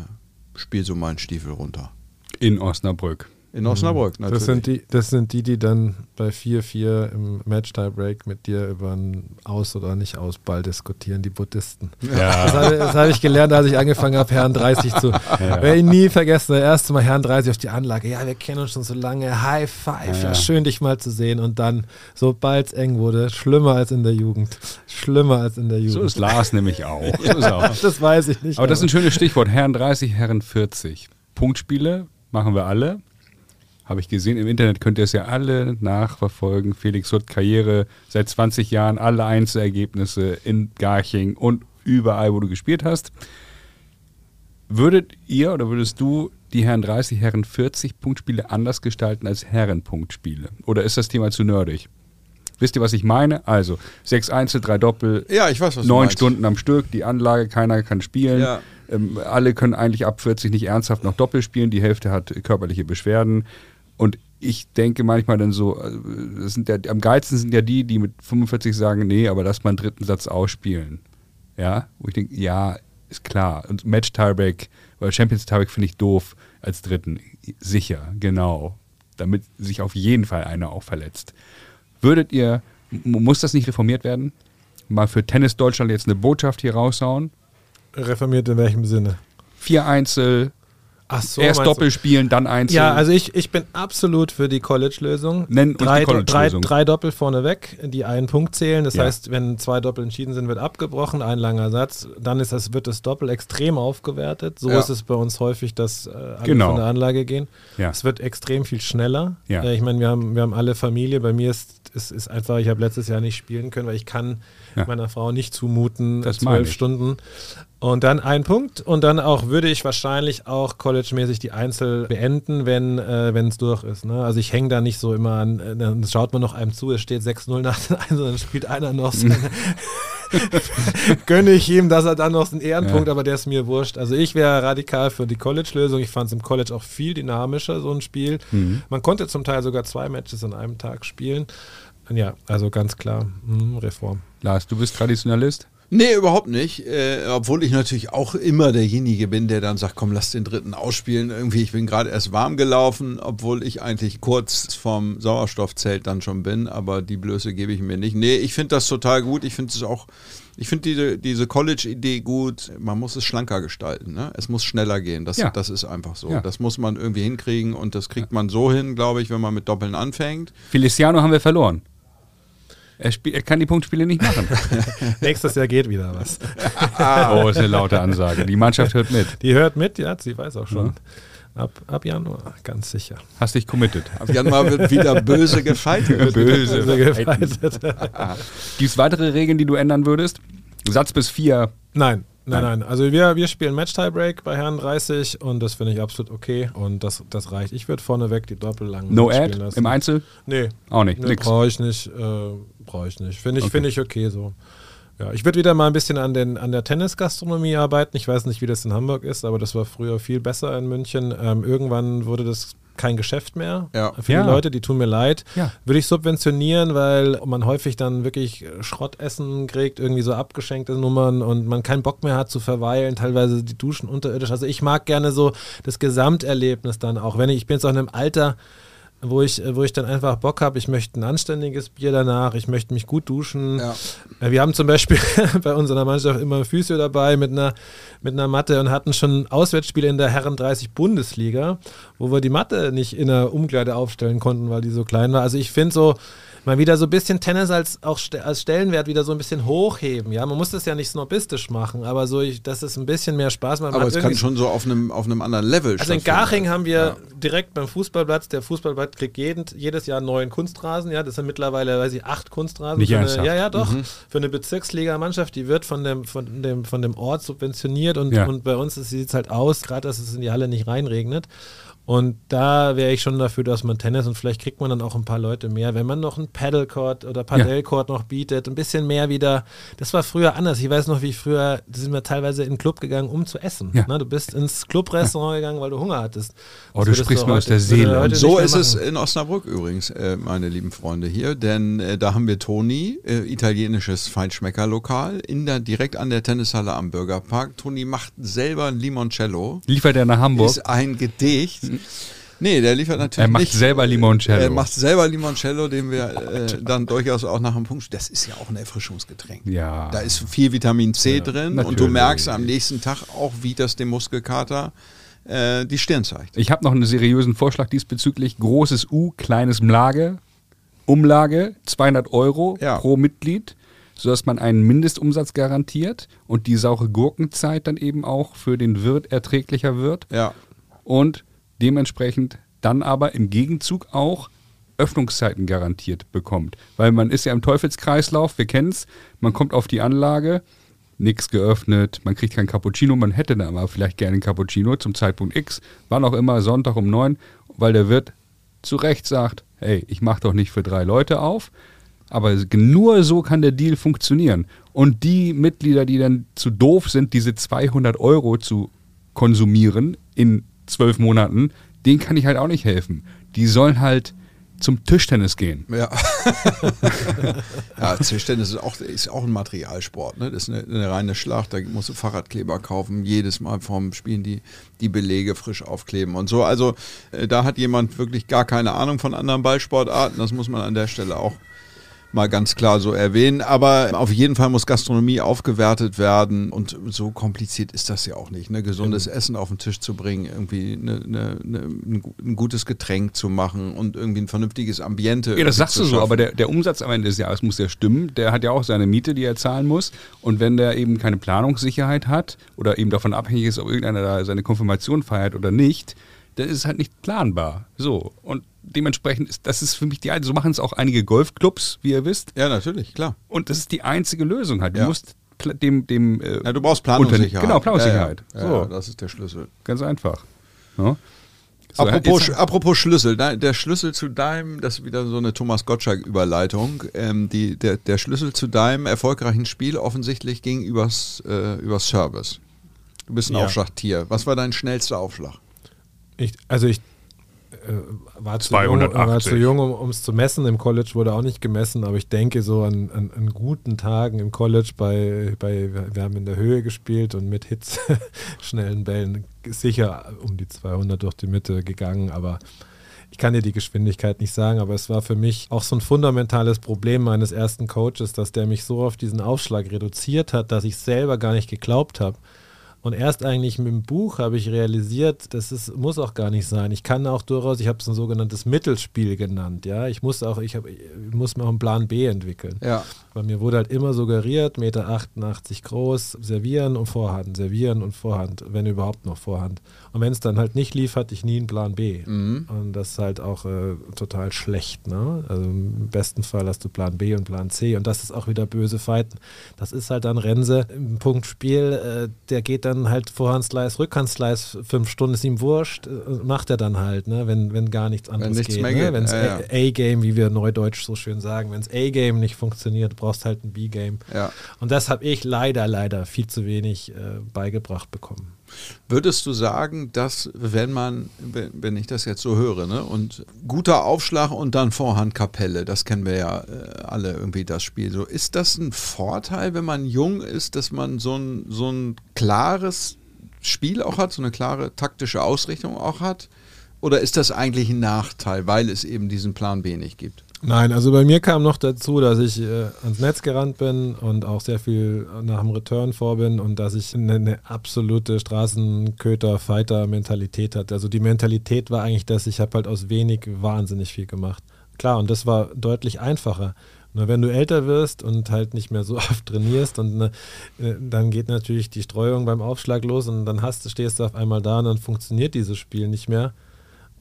spiele so meinen Stiefel runter. In Osnabrück. In Osnabrück natürlich. Das sind, die, das sind die, die dann bei 4-4 im Match-Tie-Break mit dir über ein Aus- oder Nicht-Aus-Ball diskutieren, die Buddhisten. Ja. Das habe, das habe ich gelernt, als ich angefangen habe, Herrn 30 zu. Ja. Werde ich nie vergessen, das erste Mal Herrn 30 auf die Anlage. Ja, wir kennen uns schon so lange. High Five. Ja, Ja, schön, dich mal zu sehen. Und dann, sobald es eng wurde, schlimmer als in der Jugend. Schlimmer als in der Jugend. So ist Lars nämlich auch. So auch. das weiß ich nicht. Aber das ist ein schönes Stichwort. Herren 30, Herren 40. Punktspiele machen wir alle. Habe ich gesehen. Im Internet könnt ihr es ja alle nachverfolgen. Felix Hutt, Karriere seit 20 Jahren, alle Einzelergebnisse in Garching und überall, wo du gespielt hast. Würdet ihr oder würdest du die Herren 30, Herren 40 Punktspiele anders gestalten als Herren-Punktspiele? Oder ist das Thema zu nerdig? Wisst ihr, was ich meine? Also, sechs Einzel, drei Doppel, ja, ich weiß, was neun. Stunden am Stück, die Anlage, keiner kann spielen. Ja. Ähm, alle können eigentlich ab 40 nicht ernsthaft noch Doppel spielen, die Hälfte hat körperliche Beschwerden. Und ich denke manchmal dann so, äh, das sind ja, am geilsten sind ja die, die mit 45 sagen, nee, aber lass mal einen dritten Satz ausspielen. Ja, wo ich denke, ja, ist klar. Und Match Tiebreak, weil Champions Tiebreak finde ich doof als dritten. Sicher, genau. Damit sich auf jeden Fall einer auch verletzt. Würdet ihr, muss das nicht reformiert werden? Mal für Tennis Deutschland jetzt eine Botschaft hier raushauen? Reformiert in welchem Sinne? Vier Einzel, so, erst meinst du? Doppel spielen, dann Einzel. Ja, also ich, ich bin absolut für die College-Lösung. Nenn uns die drei, College-Lösung. drei, drei Doppel vorneweg, die einen Punkt zählen. Das Ja. heißt, wenn zwei Doppel entschieden sind, wird abgebrochen, ein langer Satz. Dann ist das, wird das Doppel extrem aufgewertet. So Ja. ist es bei uns häufig, dass äh, alle Genau. von der Anlage gehen. Ja. Es wird extrem viel schneller. Ja. Äh, ich meine, wir haben, wir haben alle Familie. Bei mir ist es ist einfach, ich habe letztes Jahr nicht spielen können, weil ich kann Ja. meiner Frau nicht zumuten, zwölf. Stunden. Und dann ein Punkt und dann auch würde ich wahrscheinlich auch college-mäßig die Einzel beenden, wenn äh, es durch ist. Ne? Also ich hänge da nicht so immer an, äh, dann schaut man noch einem zu, es steht 6-0 nach den Einzel, dann spielt einer noch seine gönne ich ihm, dass er dann noch einen Ehrenpunkt, Ja. aber der ist mir wurscht. Also ich wäre radikal für die College-Lösung. Ich fand es im College auch viel dynamischer, so ein Spiel. Mhm. Man konnte zum Teil sogar zwei Matches an einem Tag spielen. Ja, also ganz klar, mhm, Reform. Lars, du bist Traditionalist? Nee, überhaupt nicht. Äh, obwohl ich natürlich auch immer derjenige bin, der dann sagt, komm, lass den dritten ausspielen. Irgendwie, ich bin gerade erst warm gelaufen, obwohl ich eigentlich kurz vom Sauerstoffzelt dann schon bin, aber die Blöße gebe ich mir nicht. Nee, ich finde das total gut. Ich finde es auch, ich finde diese, diese College-Idee gut. Man muss es schlanker gestalten. Ne? Es muss schneller gehen. Das, Ja. das ist einfach so. Ja. Das muss man irgendwie hinkriegen und das kriegt man so hin, glaube ich, wenn man mit Doppeln anfängt. Feliciano haben wir verloren. Er, spiel, er kann die Punktspiele nicht machen. Nächstes Jahr geht wieder was. oh, ist eine laute Ansage. Die Mannschaft hört mit. Die hört mit, ja, sie weiß auch schon. Ab, ab Januar, ganz sicher. Hast dich committed. Ab Januar wird wieder böse gefeitet. Böse. Also gefeitet. Gibt es weitere Regeln, die du ändern würdest? Satz bis vier. Nein, nein, Nein. Also wir, wir spielen Match-Tiebreak bei Herren 30 und das finde ich absolut okay und das, das reicht. Ich würde vorneweg die Doppel lang No spielen Ad lassen. im Einzel? Nee, Auch nicht. nee Nix. brauche ich nicht. Äh, brauche ich nicht. Finde ich, Okay. finde ich okay so. Ja, ich würde wieder mal ein bisschen an, den, an der Tennisgastronomie arbeiten. Ich weiß nicht, wie das in Hamburg ist, aber das war früher viel besser in München. Ähm, irgendwann wurde das kein Geschäft mehr Ja. für Ja. die Leute, die tun mir leid. Ja. Würde ich subventionieren, weil man häufig dann wirklich Schrottessen kriegt, irgendwie so abgeschenkte Nummern und man keinen Bock mehr hat zu verweilen, teilweise die Duschen unterirdisch. Also ich mag gerne so das Gesamterlebnis dann auch. Wenn ich, ich bin jetzt auch in einem Alter, wo ich, wo ich dann einfach Bock habe, ich möchte ein anständiges Bier danach, ich möchte mich gut duschen. Ja. Äh, Wir haben zum Beispiel bei unserer Mannschaft immer ein Physio dabei mit einer, mit einer Matte und hatten schon Auswärtsspiele in der Herren 30 Bundesliga, wo wir die Matte nicht in der Umkleide aufstellen konnten, weil die so klein war. Also ich finde so, mal wieder so ein bisschen Tennis als auch als Stellenwert wieder so ein bisschen hochheben. Ja, man muss das ja nicht snobistisch machen, aber so, ich, dass es ein bisschen mehr Spaß macht. Man Aber es kann schon so auf einem, auf einem anderen Level also in. Garching haben wir Ja. direkt beim Fußballplatz, der Fußballplatz kriegt jeden, jedes Jahr einen neuen Kunstrasen, ja, das sind mittlerweile, weiß ich, acht Kunstrasen. Nicht für eine, ja, ja, doch. Mhm. Für eine Bezirksligamannschaft, die wird von dem, von dem, von dem Ort subventioniert und, Ja. und bei uns sieht es halt aus, gerade dass es in die Halle nicht reinregnet. Und da wäre ich schon dafür, dass man Tennis und vielleicht kriegt man dann auch ein paar Leute mehr, wenn man noch einen Paddlecourt oder Padellcourt noch bietet, ein bisschen mehr wieder. Das war früher anders. Ich weiß noch, wie ich früher, da sind wir teilweise in den Club gegangen, um zu essen. Ja. Ne, du bist ins Clubrestaurant gegangen, weil du Hunger hattest. Oh, Das du sprichst mir aus der Seele. Und so ist es machen. in Osnabrück übrigens, äh, meine lieben Freunde hier, denn äh, da haben wir Toni, äh, italienisches Feinschmeckerlokal, in der, direkt an der Tennishalle am Bürgerpark. Toni macht selber ein Limoncello. Liefert er nach Hamburg? Ist ein Gedicht. Nee, der liefert natürlich Er macht nicht. selber Limoncello. Er macht selber Limoncello, den wir äh, dann durchaus auch nach dem Punkt. Das ist ja auch ein Erfrischungsgetränk. Ja. Da ist viel Vitamin C drin und du natürlich. merkst am nächsten Tag auch, wie das dem Muskelkater äh, die Stirn zeigt. Ich habe noch einen seriösen Vorschlag diesbezüglich. Großes U, kleines Mlage, Umlage, 200 Euro Ja. pro Mitglied, sodass man einen Mindestumsatz garantiert und die saure Gurkenzeit dann eben auch für den Wirt erträglicher wird Ja. und dementsprechend dann aber im Gegenzug auch Öffnungszeiten garantiert bekommt. Weil man ist ja im Teufelskreislauf, wir kennen es, man kommt auf die Anlage, nichts geöffnet, man kriegt kein Cappuccino, man hätte da aber vielleicht gerne einen Cappuccino zum Zeitpunkt X, wann auch immer, Sonntag um neun, weil der Wirt zu Recht sagt, hey, ich mache doch nicht für drei Leute auf, aber nur so kann der Deal funktionieren. Und die Mitglieder, die dann zu doof sind, diese 200 Euro zu konsumieren in zwölf Monaten, denen kann ich halt auch nicht helfen. Die sollen halt zum Tischtennis gehen. Ja. ja, Tischtennis ist auch, ist auch ein Materialsport. Ne? Das ist eine, eine reine Schlacht. Da musst du Fahrradkleber kaufen, jedes Mal vorm Spielen die, die Belege frisch aufkleben und so. Also äh, da hat jemand wirklich gar keine Ahnung von anderen Ballsportarten. Das muss man an der Stelle auch mal ganz klar so erwähnen. Aber auf jeden Fall muss Gastronomie aufgewertet werden und so kompliziert ist das ja auch nicht. Ne? Gesundes Essen auf den Tisch zu bringen, irgendwie eine, eine, ein gu- ein gutes Getränk zu machen und irgendwie ein vernünftiges Ambiente. Ja, das sagst du so, aber der, der Umsatz am Ende des Jahres muss ja stimmen. Der hat ja auch seine Miete, die er zahlen muss. Und wenn der eben keine Planungssicherheit hat oder eben davon abhängig ist, ob irgendeiner da seine Konfirmation feiert oder nicht, dann ist es halt nicht planbar. So. Und dementsprechend ist das ist für mich die alte. So machen es auch einige Golfclubs, wie ihr wisst. Ja, natürlich, klar. Und das ist die einzige Lösung halt. Du Ja. musst dem, dem äh, Ja, du brauchst Planungssicherheit. Genau, Planungssicherheit. Ja, So. das ist der Schlüssel. Ganz einfach. Ja. So, apropos, jetzt- apropos Schlüssel, de- der Schlüssel zu deinem, das ist wieder so eine Thomas Gottschalk-Überleitung, ähm, die, der, der Schlüssel zu deinem erfolgreichen Spiel offensichtlich ging übers, äh, übers Service. Du bist ein. Aufschlagtier. Was war dein schnellster Aufschlag? Ich, also ich äh, war, zu jung, 280. war zu jung, um es zu messen. Im College wurde auch nicht gemessen, aber ich denke so an, an, an guten Tagen im College bei, bei, wir haben in der Höhe gespielt und mit Hits, schnellen Bällen, sicher um die 200 durch die Mitte gegangen, aber ich kann dir die Geschwindigkeit nicht sagen, aber es war für mich auch so ein fundamentales Problem meines ersten Coaches, dass der mich so auf diesen Aufschlag reduziert hat, dass ich selber gar nicht geglaubt habe. Und erst eigentlich mit dem Buch habe ich realisiert, das ist, muss auch gar nicht sein. Ich kann auch durchaus, ich habe es ein sogenanntes Mittelspiel genannt, ja. Ich muss auch, ich, hab, ich muss mir auch einen Plan B entwickeln. Ja. Bei mir wurde halt immer suggeriert, Meter 88 groß, servieren und Vorhand, servieren und Vorhand, wenn überhaupt noch Vorhand. Und wenn es dann halt nicht lief, hatte ich nie einen Plan B. Mhm. Und das ist halt auch äh, total schlecht. Ne? Also im besten Fall hast du Plan B und Plan C und das ist auch wieder böse Fighten. Das ist halt dann Rense im Punkt Spiel, äh, der geht dann halt Vorhandslice, Rückhandslice, fünf Stunden ist ihm wurscht, äh, macht er dann halt, ne? wenn, wenn gar nichts anderes nichts geht. mehr ne? geht, Wenn es ja. A-Game, wie wir neudeutsch so schön sagen, wenn es A-Game nicht funktioniert, brauchst halt ein B-Game. Ja. Und das habe ich leider, leider viel zu wenig äh, beigebracht bekommen. Würdest du sagen, dass wenn man, wenn, ich das jetzt so höre, ne, und guter Aufschlag und dann Vorhandkapelle, das kennen wir ja äh, alle irgendwie das Spiel. So, ist das ein Vorteil, wenn man jung ist, dass man so ein, so ein klares Spiel auch hat, so eine klare taktische Ausrichtung auch hat? Oder ist das eigentlich ein Nachteil, weil es eben diesen Plan B nicht gibt? Nein, also bei mir kam noch dazu, dass ich äh, ans Netz gerannt bin und auch sehr viel nach dem Return vor bin und dass ich eine, eine absolute Straßenköter-Fighter-Mentalität hatte. Also die Mentalität war eigentlich, dass ich habe halt aus wenig wahnsinnig viel gemacht. Klar, und das war deutlich einfacher. Nur wenn du älter wirst und halt nicht mehr so oft trainierst, und ne, äh, dann geht natürlich die Streuung beim Aufschlag los und dann hast, stehst du auf einmal da und dann funktioniert dieses Spiel nicht mehr.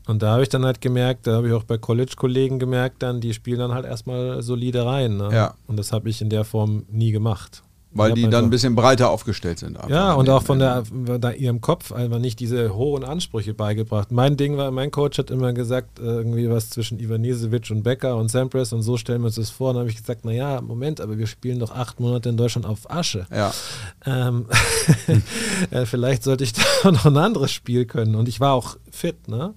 Und da habe ich dann halt gemerkt, da habe ich auch bei College-Kollegen gemerkt, dann die spielen dann halt erstmal solide rein. Ne? Ja. Und das habe ich in der Form nie gemacht. Weil die dann ein bisschen breiter aufgestellt sind. ja, und auch von der, da ihrem Kopf einfach nicht diese hohen Ansprüche beigebracht. Mein Ding war, mein Coach hat immer gesagt, äh, irgendwie was zwischen Ivanisevic und Becker und Sampras und so stellen wir uns das vor. Und dann habe ich gesagt, naja, Moment, aber wir spielen doch acht Monate in Deutschland auf Asche. Ja, Ähm, äh, vielleicht sollte ich da noch ein anderes Spiel können. Und ich war auch fit, ne?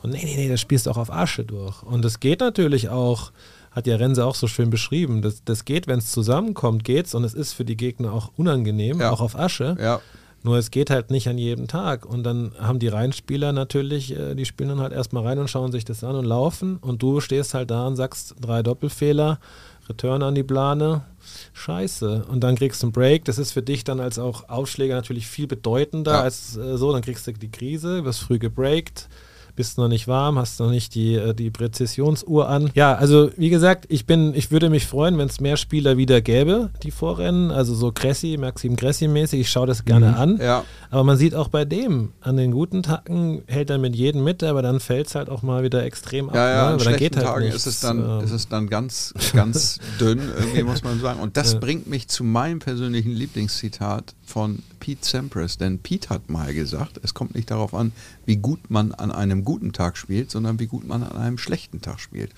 Und nee, nee, nee, das spielst du auch auf Asche durch. Und es geht natürlich auch, hat ja Renze auch so schön beschrieben, das, das geht, wenn es zusammenkommt, geht's und es ist für die Gegner auch unangenehm, Ja. auch auf Asche. ja. Nur es geht halt nicht an jedem Tag. Und dann haben die Reinspieler natürlich, äh, die spielen dann halt erstmal rein und schauen sich das an und laufen. Und du stehst halt da und sagst drei Doppelfehler, Return an die Plane, scheiße. Und dann kriegst du einen Break. Das ist für dich dann als auch Aufschläger natürlich viel bedeutender Ja. als äh, so. Dann kriegst du die Krise, wirst früh gebreakt bist noch nicht warm, hast noch nicht die, äh, die Präzisionsuhr an. Ja, also wie gesagt, ich bin, ich würde mich freuen, wenn es mehr Spieler wieder gäbe, die vorrennen. Also so Cressi, Maxim Cressi-mäßig, ich schaue das gerne an. Ja. Aber man sieht auch bei dem, an den guten Tagen hält er mit jedem mit, aber dann fällt es halt auch mal wieder extrem ab. Ja, ja, ne? an schlechten geht halt Tagen nichts. ist es dann, Ähm, ist es dann ganz, ganz dünn, irgendwie muss man sagen. Und das Ja. bringt mich zu meinem persönlichen Lieblingszitat von Pete Sampras. Denn Pete hat mal gesagt, es kommt nicht darauf an, wie gut man an einem guten Tag spielt, sondern wie gut man an einem schlechten Tag spielt.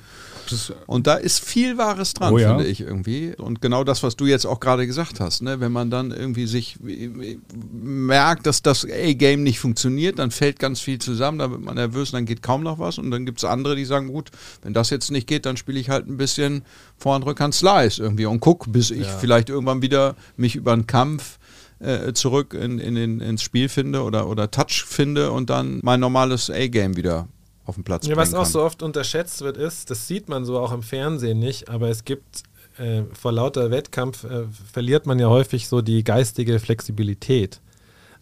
Das, Und da ist viel Wahres dran, Oh ja. finde ich irgendwie. Und genau das, was du jetzt auch gerade gesagt hast, ne? wenn man dann irgendwie sich äh, merkt, dass das A-Game nicht funktioniert, dann fällt ganz viel zusammen, dann wird man nervös, dann geht kaum noch was. Und dann gibt es andere, die sagen, gut, wenn das jetzt nicht geht, dann spiele ich halt ein bisschen Vorhand, Rückhand, Slice irgendwie und guck, bis ich Ja. vielleicht irgendwann wieder mich über einen Kampf äh, zurück in, in den, ins Spiel finde oder, oder Touch finde und dann mein normales A-Game wieder auf den Platz Ja, was auch kann. so oft unterschätzt wird, ist, das sieht man so auch im Fernsehen nicht, aber es gibt äh, vor lauter Wettkampf äh, verliert man ja häufig so die geistige Flexibilität.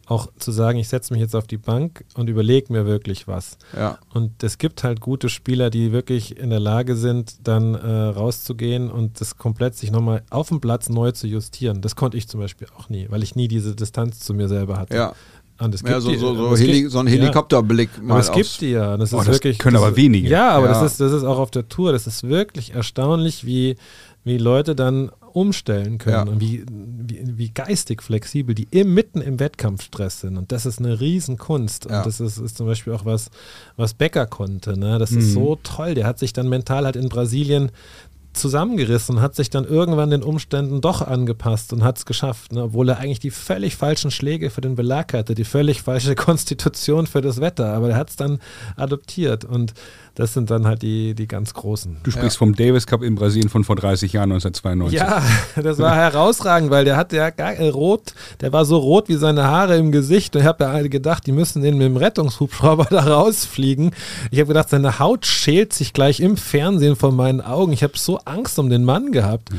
Auch zu sagen, ich setze mich jetzt auf die Bank und überlege mir wirklich was. Ja. Und es gibt halt gute Spieler, die wirklich in der Lage sind, dann äh, rauszugehen und das komplett sich nochmal auf dem Platz neu zu justieren. Das konnte ich zum Beispiel auch nie, weil ich nie diese Distanz zu mir selber hatte. Ja. Und es Ja, gibt so, die- so, so, es Heli gibt- so ein ja. Helikopterblick mal Aber es gibt die ja. Das Oh, ist das wirklich, können das aber wenige. Ja, aber Ja. Das, ist, das ist auch auf der Tour. Das ist wirklich erstaunlich, wie, wie Leute dann umstellen können Ja. und wie, wie, wie geistig flexibel die im, mitten im Wettkampfstress sind. Und das ist eine Riesenkunst. Ja. Und das ist, ist zum Beispiel auch was, was Becker konnte. Ne? Das Mhm. ist so toll. Der hat sich dann mental halt in Brasilien zusammengerissen hat sich dann irgendwann den Umständen doch angepasst und hat es geschafft, ne? obwohl er eigentlich die völlig falschen Schläge für den Belag hatte, die völlig falsche Konstitution für das Wetter, aber er hat es dann adoptiert und das sind dann halt die, die ganz Großen. du sprichst vom Davis Cup in Brasilien von vor 30 Jahren, 1992. Ja, das war herausragend, weil der hat ja gar äh, rot, der war so rot wie seine Haare im Gesicht und ich habe ja gedacht, die müssen den mit dem Rettungshubschrauber da rausfliegen. Ich habe gedacht, seine Haut schält sich gleich im Fernsehen vor meinen Augen. Ich habe so Angst um den Mann gehabt.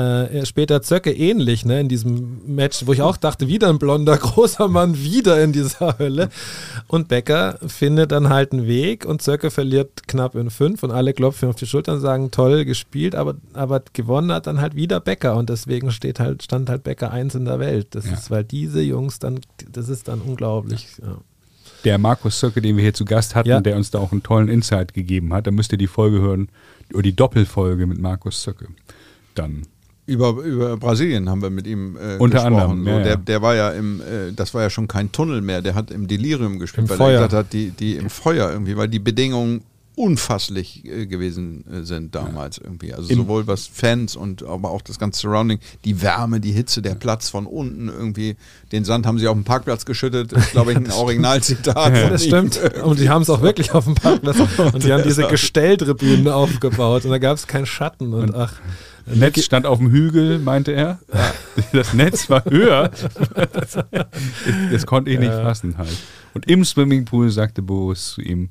Äh, später Zöcke ähnlich, ne, in diesem Match, wo ich auch dachte, wieder ein blonder, großer Mann, wieder in dieser Hölle. Und Becker findet dann halt einen Weg und Zöcke verliert knapp in fünf und alle klopfen auf die Schultern und sagen, toll gespielt, aber, aber gewonnen hat dann halt wieder Becker und deswegen steht halt, stand halt Becker eins in der Welt. Das Ja. ist, weil diese Jungs dann, das ist dann unglaublich. Ja. Der Markus Zöcke, den wir hier zu Gast hatten, Ja. der uns da auch einen tollen Insight gegeben hat, da müsst ihr die Folge hören, oder die Doppelfolge mit Markus Zöcke. Dann. Über, über Brasilien haben wir mit ihm äh, Unter gesprochen. anderem, so, ja, der, der war ja im, äh, das war ja schon kein Tunnel mehr, der hat im Delirium gespielt, Im weil Feuer. er gesagt hat, die, die im Feuer irgendwie, weil die Bedingungen unfasslich äh, gewesen äh, sind damals irgendwie. Also Im- sowohl was Fans und aber auch das ganze Surrounding, die Wärme, die Hitze, der Platz von unten irgendwie. Den Sand haben sie auf dem Parkplatz geschüttet, ist glaube ich ein Originalzitat. von Das stimmt. Und die haben es auch wirklich auf dem Parkplatz. Und die haben diese Gestelltribünen aufgebaut und da gab es keinen Schatten. Und ach, Netz stand auf dem Hügel, meinte er. Das Netz war höher. Das, das konnte ich nicht fassen halt. Und im Swimmingpool sagte Boris zu ihm,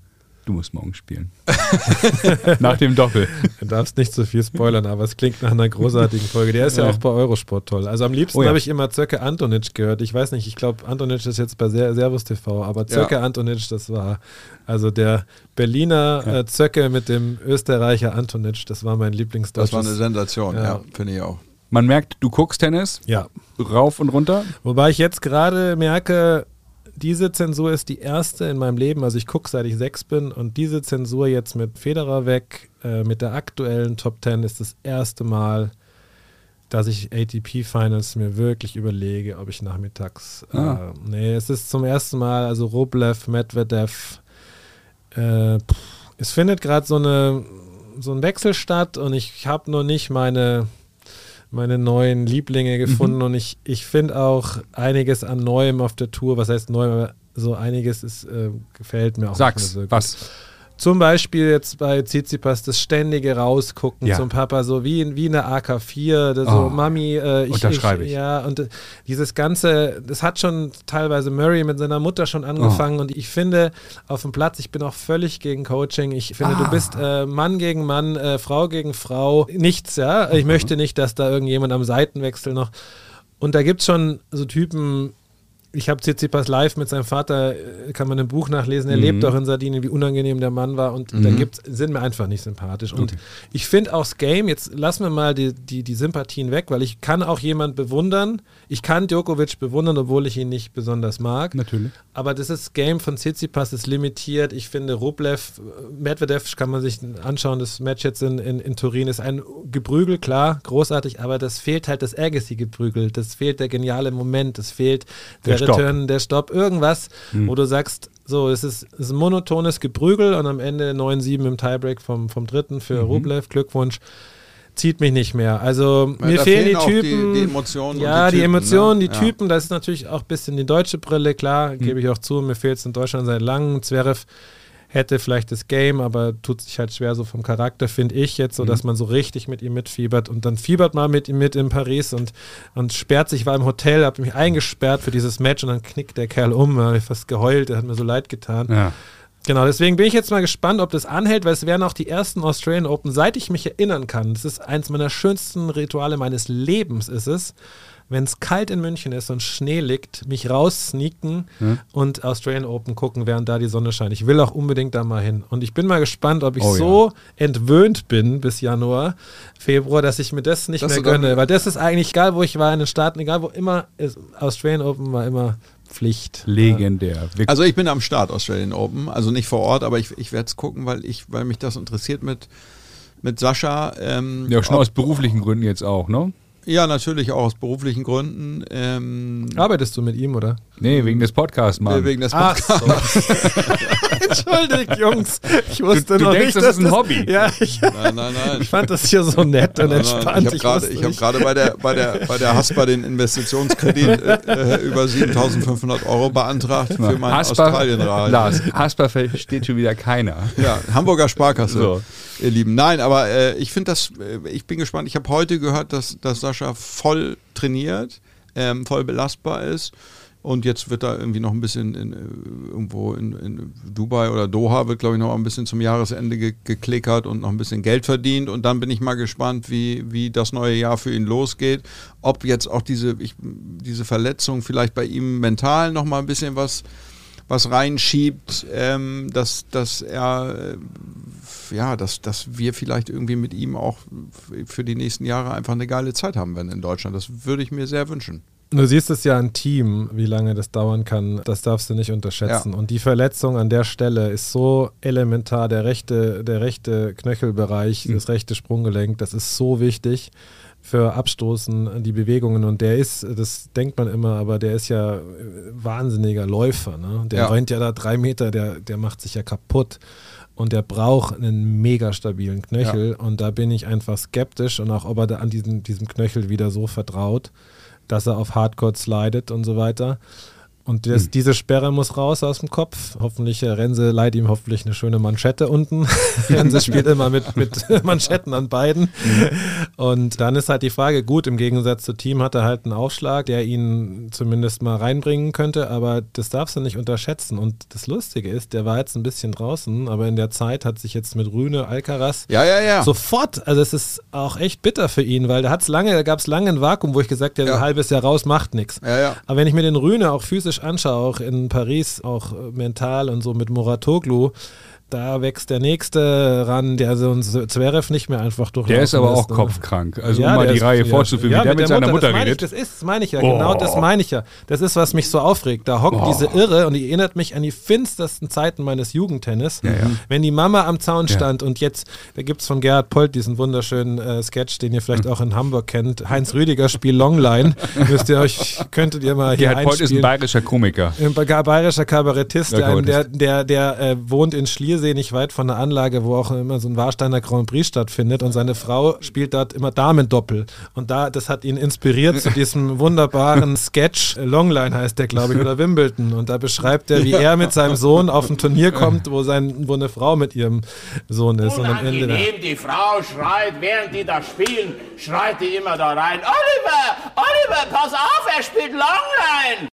du musst morgen spielen. Nach dem Doppel. Du darfst nicht so viel spoilern, aber es klingt nach einer großartigen Folge. Der ist ja, Ja. auch bei Eurosport toll. Also am liebsten Oh ja. habe ich immer Zöcke Antonic gehört. Ich weiß nicht, ich glaube, Antonic ist jetzt bei Ser Servus TV, aber Zöcke Ja. Antonic, das war also der Berliner äh, Zöcke mit dem Österreicher Antonic, das war mein Das Lieblingsdeutsches. war eine Sensation, Ja. ja, finde ich auch. Man merkt, du guckst Tennis, ja. rauf und runter. Wobei ich jetzt gerade merke, diese Zensur ist die erste in meinem Leben. Also ich gucke, seit ich sechs bin und diese Zensur jetzt mit Federer weg, äh, mit der aktuellen Top Ten ist das erste Mal, dass ich ATP Finals mir wirklich überlege, ob ich nachmittags. Ah. Äh, nee, es ist zum ersten Mal, also Rublev, Medvedev. Äh, pff, es findet gerade so eine so ein Wechsel statt und ich habe noch nicht meine meine neuen Lieblinge Mhm. gefunden und ich, ich finde auch einiges an Neuem auf der Tour, was heißt neu, aber so einiges ist, äh, gefällt mir auch Sag's, was? Zum Beispiel jetzt bei Tsitsipas das ständige Rausgucken Ja. zum Papa, so wie, in- wie eine AK4, das so Oh, Mami, äh, ich, unterschreibe ich. Ja, und äh, dieses Ganze, das hat schon teilweise Murray mit seiner Mutter schon angefangen Oh. und ich finde auf dem Platz, ich bin auch völlig gegen Coaching. Ich finde, Ah. du bist äh, Mann gegen Mann, äh, Frau gegen Frau, nichts, ja. Ich möchte nicht, dass da irgendjemand am Seitenwechsel noch. Und da gibt es schon so Typen, ich habe Tsitsipas live mit seinem Vater, äh, kann man im Buch nachlesen, er Mhm. lebt auch in Sardinien, wie unangenehm der Mann war und da gibt's, sind mir einfach nicht sympathisch. Und ich finde auch das Game, jetzt lassen wir mal die, die, die Sympathien weg, weil ich kann auch jemand bewundern. Ich kann Djokovic bewundern, obwohl ich ihn nicht besonders mag. Natürlich. Aber das ist Game von Tsitsipas ist limitiert. Ich finde Rublev, äh, Medvedev kann man sich anschauen. Das Match jetzt in, in, in Turin ist ein Geprügel, klar, großartig, aber das fehlt halt das Agassi-Geprügel. Das fehlt der geniale Moment. Das fehlt der. Return, der Stopp, irgendwas, wo du sagst, so, es ist, es ist ein monotones Geprügel und am Ende 9-7 im Tiebreak vom, vom dritten für Rublev. Glückwunsch. Zieht mich nicht mehr. Also Ja, mir fehlen die auch die- Typen. die Emotionen und Ja, die die, Typen, Emotionen, ne? die Ja. Typen, das ist natürlich auch ein bisschen die deutsche Brille, klar, gebe ich auch zu. Mir fehlt es in Deutschland seit langem. Zverev hätte vielleicht das Game, aber tut sich halt schwer so vom Charakter, finde ich jetzt, so dass man so richtig mit ihm mitfiebert und dann fiebert mal mit ihm mit in Paris und, und sperrt sich, war im Hotel, hab mich eingesperrt für dieses Match und dann knickt der Kerl um, hab ich fast geheult, der hat mir so leid getan. Ja. Genau, deswegen bin ich jetzt mal gespannt, ob das anhält, weil es wären auch die ersten Australian Open, seit ich mich erinnern kann. Das ist eins meiner schönsten Rituale meines Lebens, ist es, wenn es kalt in München ist und Schnee liegt, mich raussneaken und Australian Open gucken, während da die Sonne scheint. Ich will auch unbedingt da mal hin. Und ich bin mal gespannt, ob ich Oh ja. so entwöhnt bin bis Januar, Februar, dass ich mir das nicht Dass mehr gönne. Weil das ist eigentlich, egal wo ich war in den Staaten, egal wo immer, ist, Australian Open war immer Pflicht. Legendär. Wir Also ich bin am Start Australian Open, also nicht vor Ort, aber ich, ich werde es gucken, weil ich, weil mich das interessiert mit, mit Sascha. Ähm, ja, schon ob- aus beruflichen Gründen jetzt auch, ne? Ja, natürlich auch aus beruflichen Gründen. Ähm, Arbeitest du mit ihm, oder? Nee, wegen des Podcasts, Mann. wegen des Ach Podcasts. so. Entschuldigt, Jungs. Ich wusste du noch denkst, nicht, das dass ist ein Hobby. Ja, ich, Nein, nein, nein. ich fand das hier so nett und Nein, nein, entspannt. Ich habe gerade hab bei der, bei, der, bei der Haspa den Investitionskredit äh, äh, über 7500 Euro beantragt für mein Australienreise. Lars, Hasper versteht schon wieder keiner. Ja, Hamburger Sparkasse, So. ihr Lieben. Nein, aber äh, ich finde das, äh, ich bin gespannt. Ich habe heute gehört, dass, dass Sascha voll trainiert, ähm, voll belastbar ist. Und jetzt wird da irgendwie noch ein bisschen in, äh, irgendwo in, in Dubai oder Doha wird, glaube ich, noch ein bisschen zum Jahresende ge geklickert und noch ein bisschen Geld verdient. Und dann bin ich mal gespannt, wie, wie das neue Jahr für ihn losgeht. Ob jetzt auch diese, ich, diese Verletzung vielleicht bei ihm mental noch mal ein bisschen was was reinschiebt, ähm, dass, dass er, äh, ja, dass, dass wir vielleicht irgendwie mit ihm auch für die nächsten Jahre einfach eine geile Zeit haben werden in Deutschland. Das würde ich mir sehr wünschen. Du siehst es ja ein Team, wie lange das dauern kann. Das darfst du nicht unterschätzen. Ja. Und die Verletzung an der Stelle ist so elementar. Der rechte, der rechte Knöchelbereich, Hm. das rechte Sprunggelenk, das ist so wichtig für Abstoßen, die Bewegungen. Und der ist, das denkt man immer, aber der ist ja wahnsinniger Läufer. Ne? Der Ja. rennt ja da drei Meter, der, der macht sich ja kaputt. Und der braucht einen mega stabilen Knöchel. Und da bin ich einfach skeptisch und auch, ob er da an diesem, diesem Knöchel wieder so vertraut, dass er auf Hardcore slidet und so weiter. Und das, Hm. diese Sperre muss raus aus dem Kopf. Hoffentlich, äh, Rense leiht ihm hoffentlich eine schöne Manschette unten. Rense spielt immer mit, mit Manschetten an beiden. Hm. Und dann ist halt die Frage, gut, im Gegensatz zu Team hat er halt einen Aufschlag, der ihn zumindest mal reinbringen könnte, aber das darfst du nicht unterschätzen. Und das Lustige ist, der war jetzt ein bisschen draußen, aber in der Zeit hat sich jetzt mit Rühne Alcaraz Ja, ja, ja. Sofort, also es ist auch echt bitter für ihn, weil da hat's lange, da gab es lange ein Vakuum, wo ich gesagt habe, Ja. ein halbes Jahr raus macht nichts. Ja, ja. Aber wenn ich mir den Rühne auch physisch anschaue, auch in Paris, auch äh, mental und so mit Muratoglu, da wächst der nächste ran, der so ein Zverev nicht mehr einfach durch. Der ist aber auch kopfkrank. Also um mal der die ist- Reihe ja. vorzuführen, ja, wie der mit, seiner Mutter, das meine redet. Ich, das ist, das meine ich ja, genau das meine ich ja. Das ist, was mich so aufregt. Da hockt diese Irre und die erinnert mich an die finstersten Zeiten meines Jugendtennis. ja. Wenn die Mama am Zaun Ja. stand und jetzt, da gibt es von Gerhard Polt diesen wunderschönen äh, Sketch, den ihr vielleicht auch in Hamburg kennt. Heinz Rüdiger spielt Longline. Müsst ihr euch, könntet ihr mal hier Gerhard Polt ist ein bayerischer Komiker. Ein ba- bayerischer Kabarettist, Ja, der, der, der, der äh, wohnt in Chiemsee, nicht weit von der Anlage, wo auch immer so ein Warsteiner Grand Prix stattfindet. Und seine Frau spielt dort immer Damendoppel. Und da, das hat ihn inspiriert zu diesem wunderbaren Sketch. Longline heißt der, glaube ich, oder Wimbledon. Und da beschreibt er, wie er mit seinem Sohn auf ein Turnier kommt, wo, sein, wo eine Frau mit ihrem Sohn ist. Und am Ende. Unangenehm, die Frau schreit, während die da spielen, schreit die immer da rein. Oliver, Oliver, pass auf, er spielt Longline.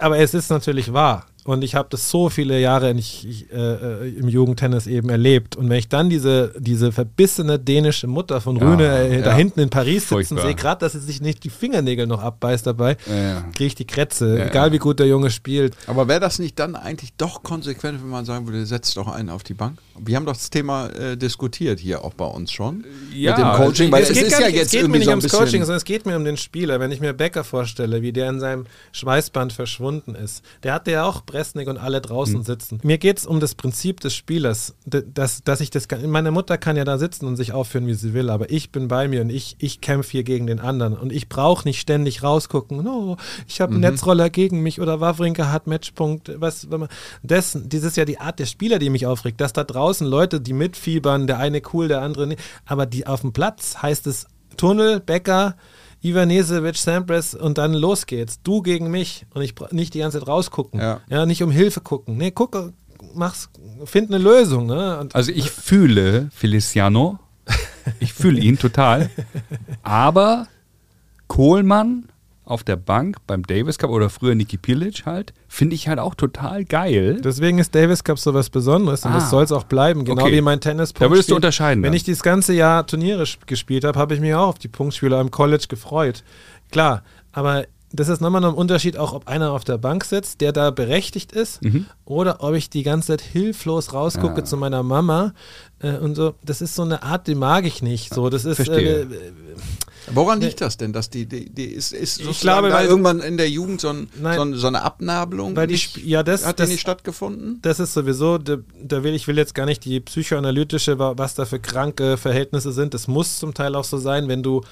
Aber es ist natürlich wahr. Und ich habe das so viele Jahre nicht, ich, äh, im Jugendtennis eben erlebt. Und wenn ich dann diese, diese verbissene dänische Mutter von Ja, Rühne äh, da ja. hinten in Paris sitzen sehe, gerade, dass sie sich nicht die Fingernägel noch abbeißt dabei, Ja, kriege ich die Krätze, egal wie gut der Junge spielt. Aber wäre das nicht dann eigentlich doch konsequent, wenn man sagen würde, setzt doch einen auf die Bank? Wir haben doch das Thema äh, diskutiert hier auch bei uns schon. Ja, mit dem Coaching, weil es, geht ist ja nicht- jetzt es geht irgendwie mir nicht so ums. Coaching, sondern es geht mir um den Spieler. Wenn ich mir Becker vorstelle, wie der in seinem Schweißband verschwunden ist, der hatte ja auch Bresnik und alle draußen Hm. sitzen. Mir geht es um das Prinzip des Spielers, dass, dass ich das kann. Meine Mutter kann ja da sitzen und sich aufführen, wie sie will, aber ich bin bei mir und ich, ich kämpfe hier gegen den anderen und ich brauche nicht ständig rausgucken, no, ich habe einen Mhm. Netzroller gegen mich oder Wawrinka hat Matchpunkt, was, das, das ist ja die Art der Spieler, die mich aufregt, dass da draußen Leute, die mitfiebern, der eine cool, der andere nicht, aber die auf dem Platz heißt es Tunnel, Becker, Ivanesevic, Sampras und dann los geht's. Du gegen mich und ich nicht die ganze Zeit rausgucken. Ja. nicht um Hilfe gucken. Nee, guck, mach's, find eine Lösung. Ne? Und Also ich fühle Feliciano. Ich fühle ihn total. Aber Kohlmann auf der Bank beim Davis Cup oder früher Niki Pilic halt, finde ich halt auch total geil. Deswegen ist Davis Cup so was Besonderes und Ah. das soll es auch bleiben. Genau Okay. wie mein tennis Da würdest du unterscheiden Wenn dann. ich dieses ganze Jahr Turniere sp- gespielt habe, habe ich mich auch auf die Punktspiele im College gefreut. Klar, aber das ist nochmal ein Unterschied, auch ob einer auf der Bank sitzt, der da berechtigt ist, Mhm. oder ob ich die ganze Zeit hilflos rausgucke Ja. zu meiner Mama äh, und so. Das ist so eine Art, die mag ich nicht. So, das ist äh, Woran liegt das denn, dass die, die, die ist, ist Ich glaube, weil- irgendwann in der Jugend so, ein, Nein. so, ein, so eine Abnabelung Weil die nicht, ja, das- hat das- nicht stattgefunden? Das ist sowieso, da, da will ich will jetzt gar nicht die psychoanalytische, wa- was da für kranke Verhältnisse sind. Das muss zum Teil auch so sein, wenn du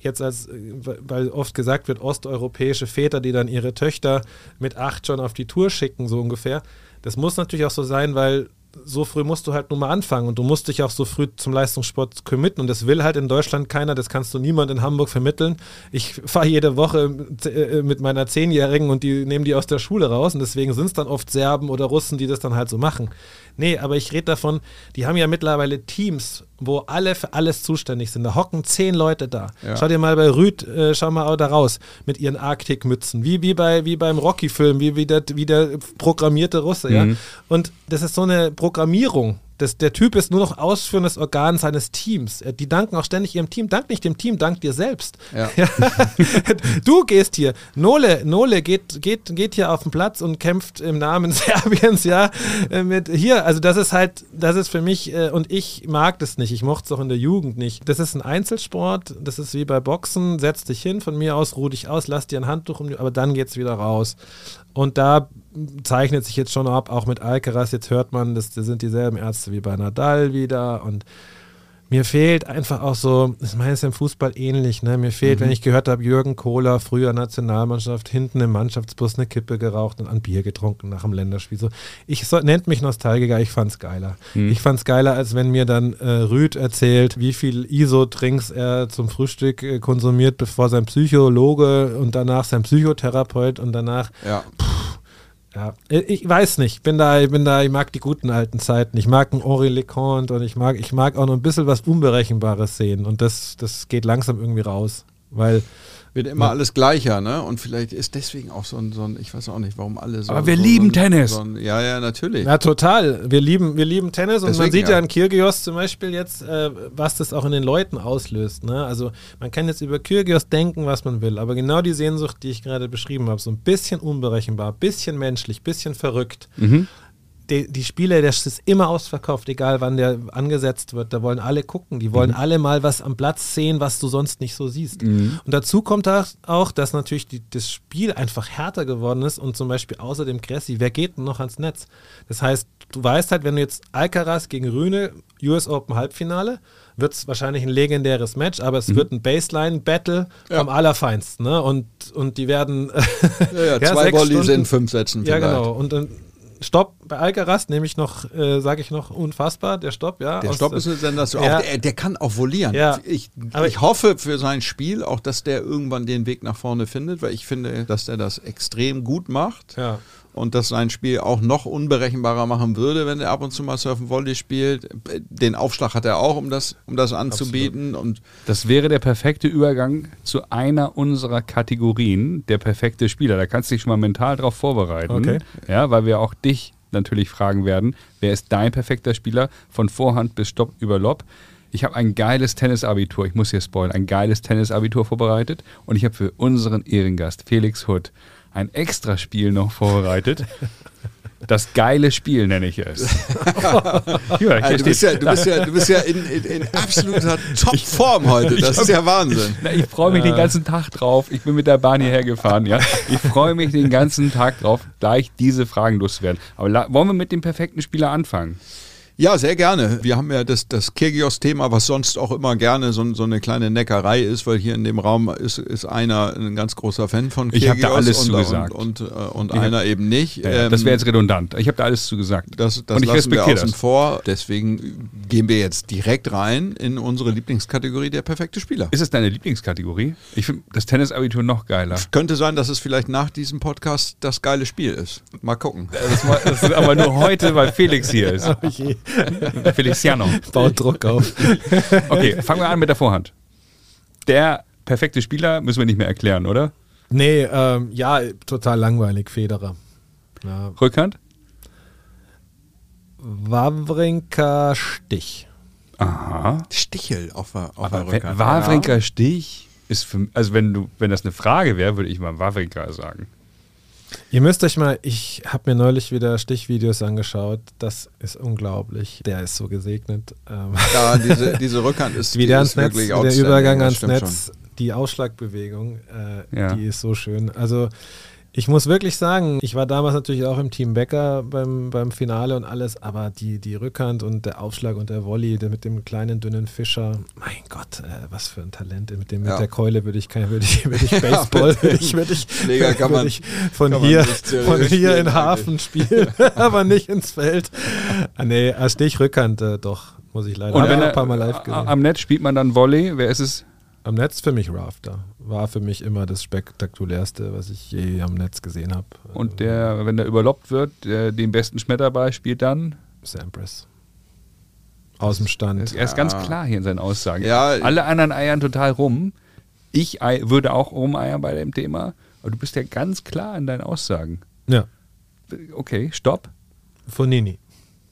jetzt als, äh, weil oft gesagt wird, osteuropäische Väter, die dann ihre Töchter mit acht schon auf die Tour schicken, so ungefähr. Das muss natürlich auch so sein, weil so früh musst du halt nun mal anfangen und du musst dich auch so früh zum Leistungssport committen und das will halt in Deutschland keiner, das kannst du niemand in Hamburg vermitteln. Ich fahre jede Woche äh, mit meiner Zehnjährigen und die nehmen die aus der Schule raus und deswegen sind es dann oft Serben oder Russen, die das dann halt so machen. Nee, aber ich rede davon, die haben ja mittlerweile Teams, wo alle für alles zuständig sind. Da hocken zehn Leute da. Ja. Schau dir mal bei Rüd, äh, schau mal auch da raus mit ihren Arktikmützen, wie, wie, bei, wie beim Rocky-Film, wie, wie, der, wie der programmierte Russe. Ja? Mhm. Und das ist so eine Programmierung. Das, der Typ ist nur noch ausführendes Organ seines Teams. Äh, Die danken auch ständig ihrem Team. Dank nicht dem Team, dank dir selbst. Ja. du gehst hier. Nole, Nole geht, geht, geht hier auf den Platz und kämpft im Namen Serbiens, ja, äh, mit hier. Also das ist halt, das ist für mich, äh, und ich mag das nicht. Ich mochte es auch in der Jugend nicht. Das ist ein Einzelsport. Das ist wie bei Boxen. Setz dich hin, von mir aus, ruh dich aus, lass dir ein Handtuch um die, aber dann geht's wieder raus. Und da zeichnet sich jetzt schon ab, auch mit Alcaraz, jetzt hört man, das, das sind dieselben Ärzte wie bei Nadal wieder und mir fehlt einfach auch so, ich meine, es ist im Fußball ähnlich, ne? Mir fehlt, wenn ich gehört habe, Jürgen Kohler, früher Nationalmannschaft, hinten im Mannschaftsbus eine Kippe geraucht und ein Bier getrunken nach dem Länderspiel. So, ich so, nennt mich Nostalgiker, ich fand's geiler. Ich fand's geiler, als wenn mir dann äh, Rüd erzählt, wie viel ISO-Trinks er zum Frühstück äh, konsumiert, bevor sein Psychologe und danach sein Psychotherapeut und danach Ja. Ja, ich weiß nicht. Bin da, ich bin da, ich mag die guten alten Zeiten. Ich mag einen Henri Leconte und ich mag, ich mag auch noch ein bisschen was Unberechenbares sehen. Und das, das geht langsam irgendwie raus. Weil Wird immer alles gleicher, ne? Und vielleicht ist deswegen auch so ein, so ein ich weiß auch nicht, warum alle so. Aber wir so, lieben so ein, Tennis. So ein, ja, ja, natürlich. Ja, total. Wir lieben, wir lieben Tennis und man Deswegen, sieht ja ja. an Kyrgios zum Beispiel jetzt, äh, was das auch in den Leuten auslöst. Ne? Also man kann jetzt über Kyrgios denken, was man will, aber genau die Sehnsucht, die ich gerade beschrieben habe, so ein bisschen unberechenbar, bisschen menschlich, bisschen verrückt. Die, die Spiele, das ist immer ausverkauft, egal wann der angesetzt wird. Da wollen alle gucken. Die wollen alle mal was am Platz sehen, was du sonst nicht so siehst. Und dazu kommt auch, dass natürlich die, das Spiel einfach härter geworden ist und zum Beispiel außer dem Gressi, wer geht denn noch ans Netz? Das heißt, du weißt halt, wenn du jetzt Alcaraz gegen Rühne, US Open Halbfinale, wird es wahrscheinlich ein legendäres Match, aber es wird ein Baseline-Battle vom Allerfeinsten. Ne? Und, und die werden ja, ja, ja, zwei Volleys Stunden- in fünf Sätzen ja, vielleicht. genau. Und dann Stopp bei Alcaraz nehme ich noch, äh, sage ich noch, unfassbar, der Stopp, ja. Der Stopp ist dann das Ja. auch, der, der kann auch volieren. Ja. Ich, Aber- ich hoffe für sein Spiel auch, dass der irgendwann den Weg nach vorne findet, weil ich finde, dass der das extrem gut macht. Ja. Und dass sein Spiel auch noch unberechenbarer machen würde, wenn er ab und zu mal Surfen Volley spielt. Den Aufschlag hat er auch, um das, um das anzubieten. Und Das wäre der perfekte Übergang zu einer unserer Kategorien, der perfekte Spieler. Da kannst du dich schon mal mental drauf vorbereiten. Okay. Ja, weil wir auch dich natürlich fragen werden, wer ist dein perfekter Spieler von Vorhand bis Stopp über Lob. Ich habe ein geiles Tennisabitur, ich muss hier spoilern, ein geiles Tennisabitur vorbereitet und ich habe für unseren Ehrengast Felix Hutt ein Extraspiel noch vorbereitet. Das geile Spiel nenne ich es. ja, also, du, bist ja, du, bist ja, du bist ja in, in, in absoluter Topform heute. Das ist ja Wahnsinn. Na, ich freue mich den ganzen Tag drauf. Ich bin mit der Bahn hierher gefahren, ja. Ich freue mich den ganzen Tag drauf, gleich diese Fragen loszuwerden. Aber la- wollen wir mit dem perfekten Spieler anfangen? Ja, sehr gerne. Wir haben ja das, das Kirgios-Thema, was sonst auch immer gerne so, so eine kleine Neckerei ist, weil hier in dem Raum ist, ist einer ein ganz großer Fan von Ich Kirgios hab da alles und, zugesagt. und, und, äh, und Ich hab- einer eben nicht. Ja, Ähm, das wäre jetzt redundant. Ich habe da alles zugesagt. Das, das Und ich lassen wir respektiere außen das. vor. Deswegen gehen wir jetzt direkt rein in unsere Lieblingskategorie der perfekte Spieler. Ist es deine Lieblingskategorie? Ich finde das Tennisabitur noch geiler. Könnte sein, dass es vielleicht nach diesem Podcast das geile Spiel ist. Mal gucken. Das, das ist aber nur heute, weil Felix hier ist. Oh je, Feliciano. baut Druck auf. Okay, fangen wir an mit der Vorhand. Der perfekte Spieler müssen wir nicht mehr erklären, oder? Nee, ähm, ja, total langweilig, Federer. Ja, Rückhand? Wawrinka Stich. Aha. Stichel auf der, auf Aber der Rückhand. Wawrinka Stich ist für, also wenn du, wenn das eine Frage wäre, würde ich mal Wawrinka sagen. Ihr müsst euch mal, ich habe mir neulich wieder Stichvideos angeschaut. Das ist unglaublich. Der ist so gesegnet. Ähm, Ja, diese, diese Rückhand ist, wie die der ist ans Netz, der Übergang ans Netz, die Ausschlagbewegung, äh, Ja. die ist so schön. Also ich muss wirklich sagen, ich war damals natürlich auch im Team Becker beim, beim Finale und alles, aber die, die Rückhand und der Aufschlag und der Volley der mit dem kleinen, dünnen Fischer, mein Gott, äh, was für ein Talent. Mit, dem, Ja. mit der Keule würde ich, kein- würde ich, würde ich Baseball, dem würde ich, würde ich, Schläger kann würde man- ich von kann hier, von hier spielen in Hafen spielen, aber nicht ins Feld. Ah, nee, als Stich Rückhand äh, doch, muss ich leider. Und wenn ich er, ein paar Mal live gesehen. am Netz spielt man dann Volley, wer ist es? Am Netz für mich Rafter. War für mich immer das spektakulärste, was ich je am Netz gesehen habe. Und der, wenn der überloppt wird, der den besten Schmetterball spielt dann. Sampras. Aus dem Stand. Er ist ganz klar hier in seinen Aussagen. Ja. Alle anderen eiern total rum. Ich ei- würde auch rumeiern bei dem Thema. Aber du bist ja ganz klar in deinen Aussagen. Ja. Okay, stopp. Fonini.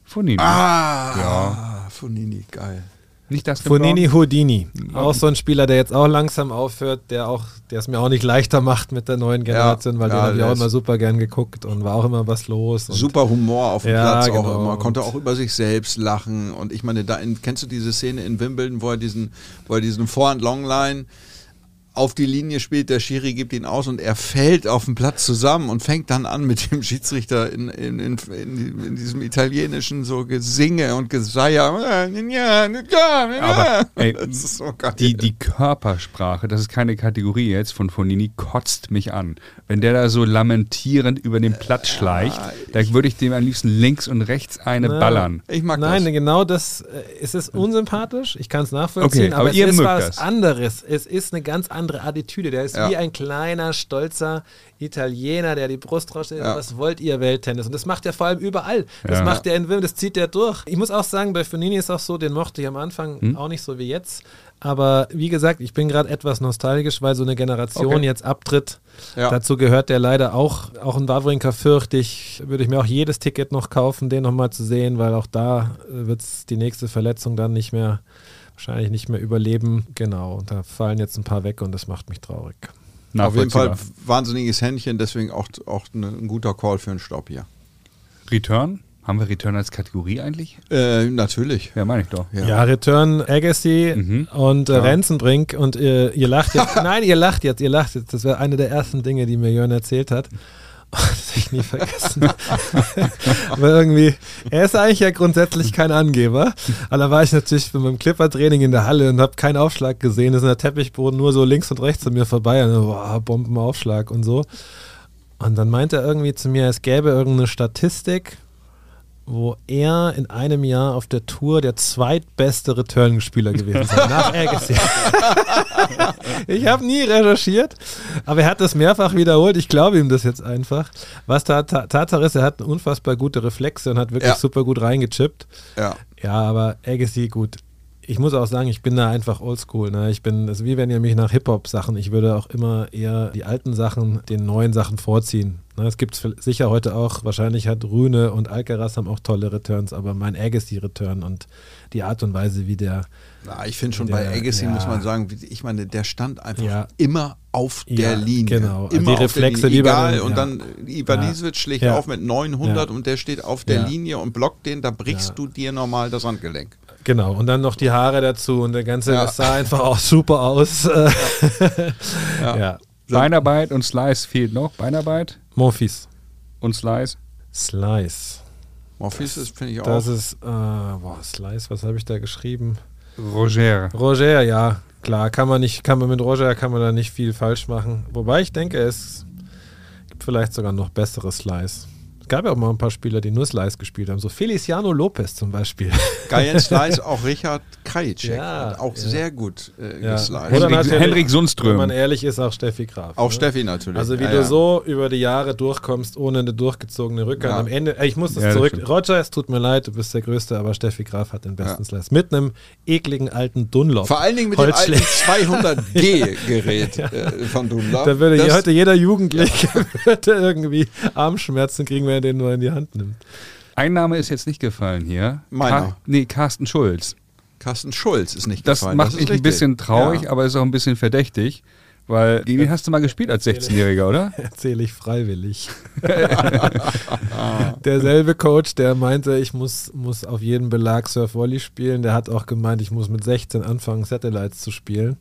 Fonini. Ah, ja. Fonini, geil. Nicht das Fonini Houdini. Auch so ein Spieler, der jetzt auch langsam aufhört, der auch, der es mir auch nicht leichter macht mit der neuen Generation, weil ja, den habe ich auch immer super gern geguckt und war auch immer was los. Und Super Humor auf dem Ja, Platz genau. auch immer. Konnte auch über sich selbst lachen. Und ich meine, da in, kennst du diese Szene in Wimbledon, wo er diesen, wo er diesen Vorhand Longline auf die Linie spielt, der Schiri gibt ihn aus und er fällt auf dem Platz zusammen und fängt dann an mit dem Schiedsrichter in, in, in, in, in diesem italienischen so Gesinge und Geseier. Aber, ey, das ist so geil. Die, die Körpersprache, das ist keine Kategorie jetzt von Fonini, kotzt mich an. Wenn der da so lamentierend über den Platz schleicht, da würde ich dem am liebsten links und rechts eine Na, ballern. ich mag Nein, das. genau das. Äh, es ist unsympathisch. Ich kann es nachvollziehen, Okay, aber, aber es ihr ist mögt was das. anderes. Es ist eine ganz andere Attitüde. Der ist Ja. wie ein kleiner, stolzer Italiener, der die Brust rausstellt. Ja. Was wollt ihr Welttennis? Und das macht er vor allem überall. Das Ja. macht er in Wimbledon, das zieht er durch. Ich muss auch sagen, bei Fonini ist auch so, den mochte ich am Anfang Hm? auch nicht so wie jetzt. Aber wie gesagt, ich bin gerade etwas nostalgisch, weil so eine Generation Okay. jetzt abtritt. Ja. Dazu gehört der leider auch. Auch ein Wawrinka fürchte ich, würde ich mir auch jedes Ticket noch kaufen, den nochmal zu sehen, weil auch da wird es die nächste Verletzung dann nicht mehr, wahrscheinlich nicht mehr überleben. Genau, und da fallen jetzt ein paar weg und das macht mich traurig. Auf jeden Fall wahnsinniges Händchen, deswegen auch, auch ne- ein guter Call für einen Stopp hier. Return? Haben wir Return als Kategorie eigentlich? Äh, natürlich. Ja, meine ich doch. Ja, Return Agassi Mhm. und äh, Renzenbrink und ihr, ihr lacht jetzt. Nein, ihr lacht jetzt, ihr lacht jetzt. Das wäre eine der ersten Dinge, die mir Jörn erzählt hat. Das habe ich nie vergessen. Aber irgendwie, er ist eigentlich ja grundsätzlich kein Angeber. Aber da war ich natürlich mit meinem Clipper-Training in der Halle und habe keinen Aufschlag gesehen. Das ist der Teppichboden nur so links und rechts an mir vorbei. Und, boah, Bombenaufschlag und so. Und dann meinte er irgendwie zu mir, es gäbe irgendeine Statistik, wo er in einem Jahr auf der Tour der zweitbeste Return-Spieler gewesen sei, nach Agassi. ich habe nie recherchiert, aber er hat das mehrfach wiederholt. Ich glaube ihm das jetzt einfach. Was Tatsache ist, er hat unfassbar gute Reflexe und hat wirklich Ja. super gut reingechippt. Ja. Ja, aber Agassi, gut. Ich muss auch sagen, ich bin da einfach oldschool. Ne? Ich bin, ist wie wenn ihr mich nach Hip-Hop-Sachen, ich würde auch immer eher die alten Sachen den neuen Sachen vorziehen. Ne? Es gibt es sicher heute auch, wahrscheinlich hat Rühne und Alcaraz haben auch tolle Returns, aber mein Agassi-Return und die Art und Weise, wie der, Na, ich finde schon Der- bei Agassi ja. muss man sagen, wie- ich meine, der stand einfach Ja. immer auf der Ja, Linie. genau. Immer Die auf Reflexe der wie Linie. Egal. den- und dann Ivanisevic schlägt Ja. auf mit 900 Ja. und der steht auf der Ja. Linie und blockt den, da brichst Ja. du dir normal das Handgelenk. genau, und dann noch die Haare dazu und der ganze, Ja. das sah einfach auch super aus. ja. ja. Beinarbeit und Slice fehlt noch. Beinarbeit Monfils. und Slice. Slice. Morphis ist, finde ich auch. Das ist, äh, boah, Slice, was habe ich da geschrieben? Roger. Roger, ja, klar, kann man nicht, kann man mit Roger kann man da nicht viel falsch machen. Wobei ich denke, es gibt vielleicht sogar noch bessere Slice. Es gab ja auch mal ein paar Spieler, die nur Slice gespielt haben, so Feliciano Lopez zum Beispiel. Geil Slice, auch Richard Krajicek Ja, hat auch ja. sehr gut äh, Ja. gesliced. Oder Henrik- natürlich, Henrik Sundström. Wenn man ehrlich ist, auch Steffi Graf. Auch ne? Steffi natürlich. Also wie Ja, du ja. so über die Jahre durchkommst, ohne eine durchgezogene Rückhand. Ja. Am Ende, ich muss das Ja, das zurück. stimmt. Roger, es tut mir leid, du bist der Größte, aber Steffi Graf hat den besten Slice. Mit einem ekligen alten Dunlop. Vor allen Dingen mit dem alten Holzschläger. 200G-Gerät äh, von Dunlop. Da würde Das- heute jeder Jugendliche irgendwie Armschmerzen kriegen, wenn er den nur in die Hand nimmt. Ein Name ist jetzt nicht gefallen hier. Meiner. Ka nee, Carsten Schulz. Carsten Schulz ist nicht Das gefallen. macht ist mich ein bisschen traurig, Ja. aber ist auch ein bisschen verdächtig. Weil, gegen wen hast du mal gespielt als 16-Jähriger, oder? Erzähle ich freiwillig. Derselbe Coach, der meinte, ich muss, muss auf jeden Belag Surf-Volley spielen, der hat auch gemeint, ich muss mit 16 anfangen, Satellites zu spielen.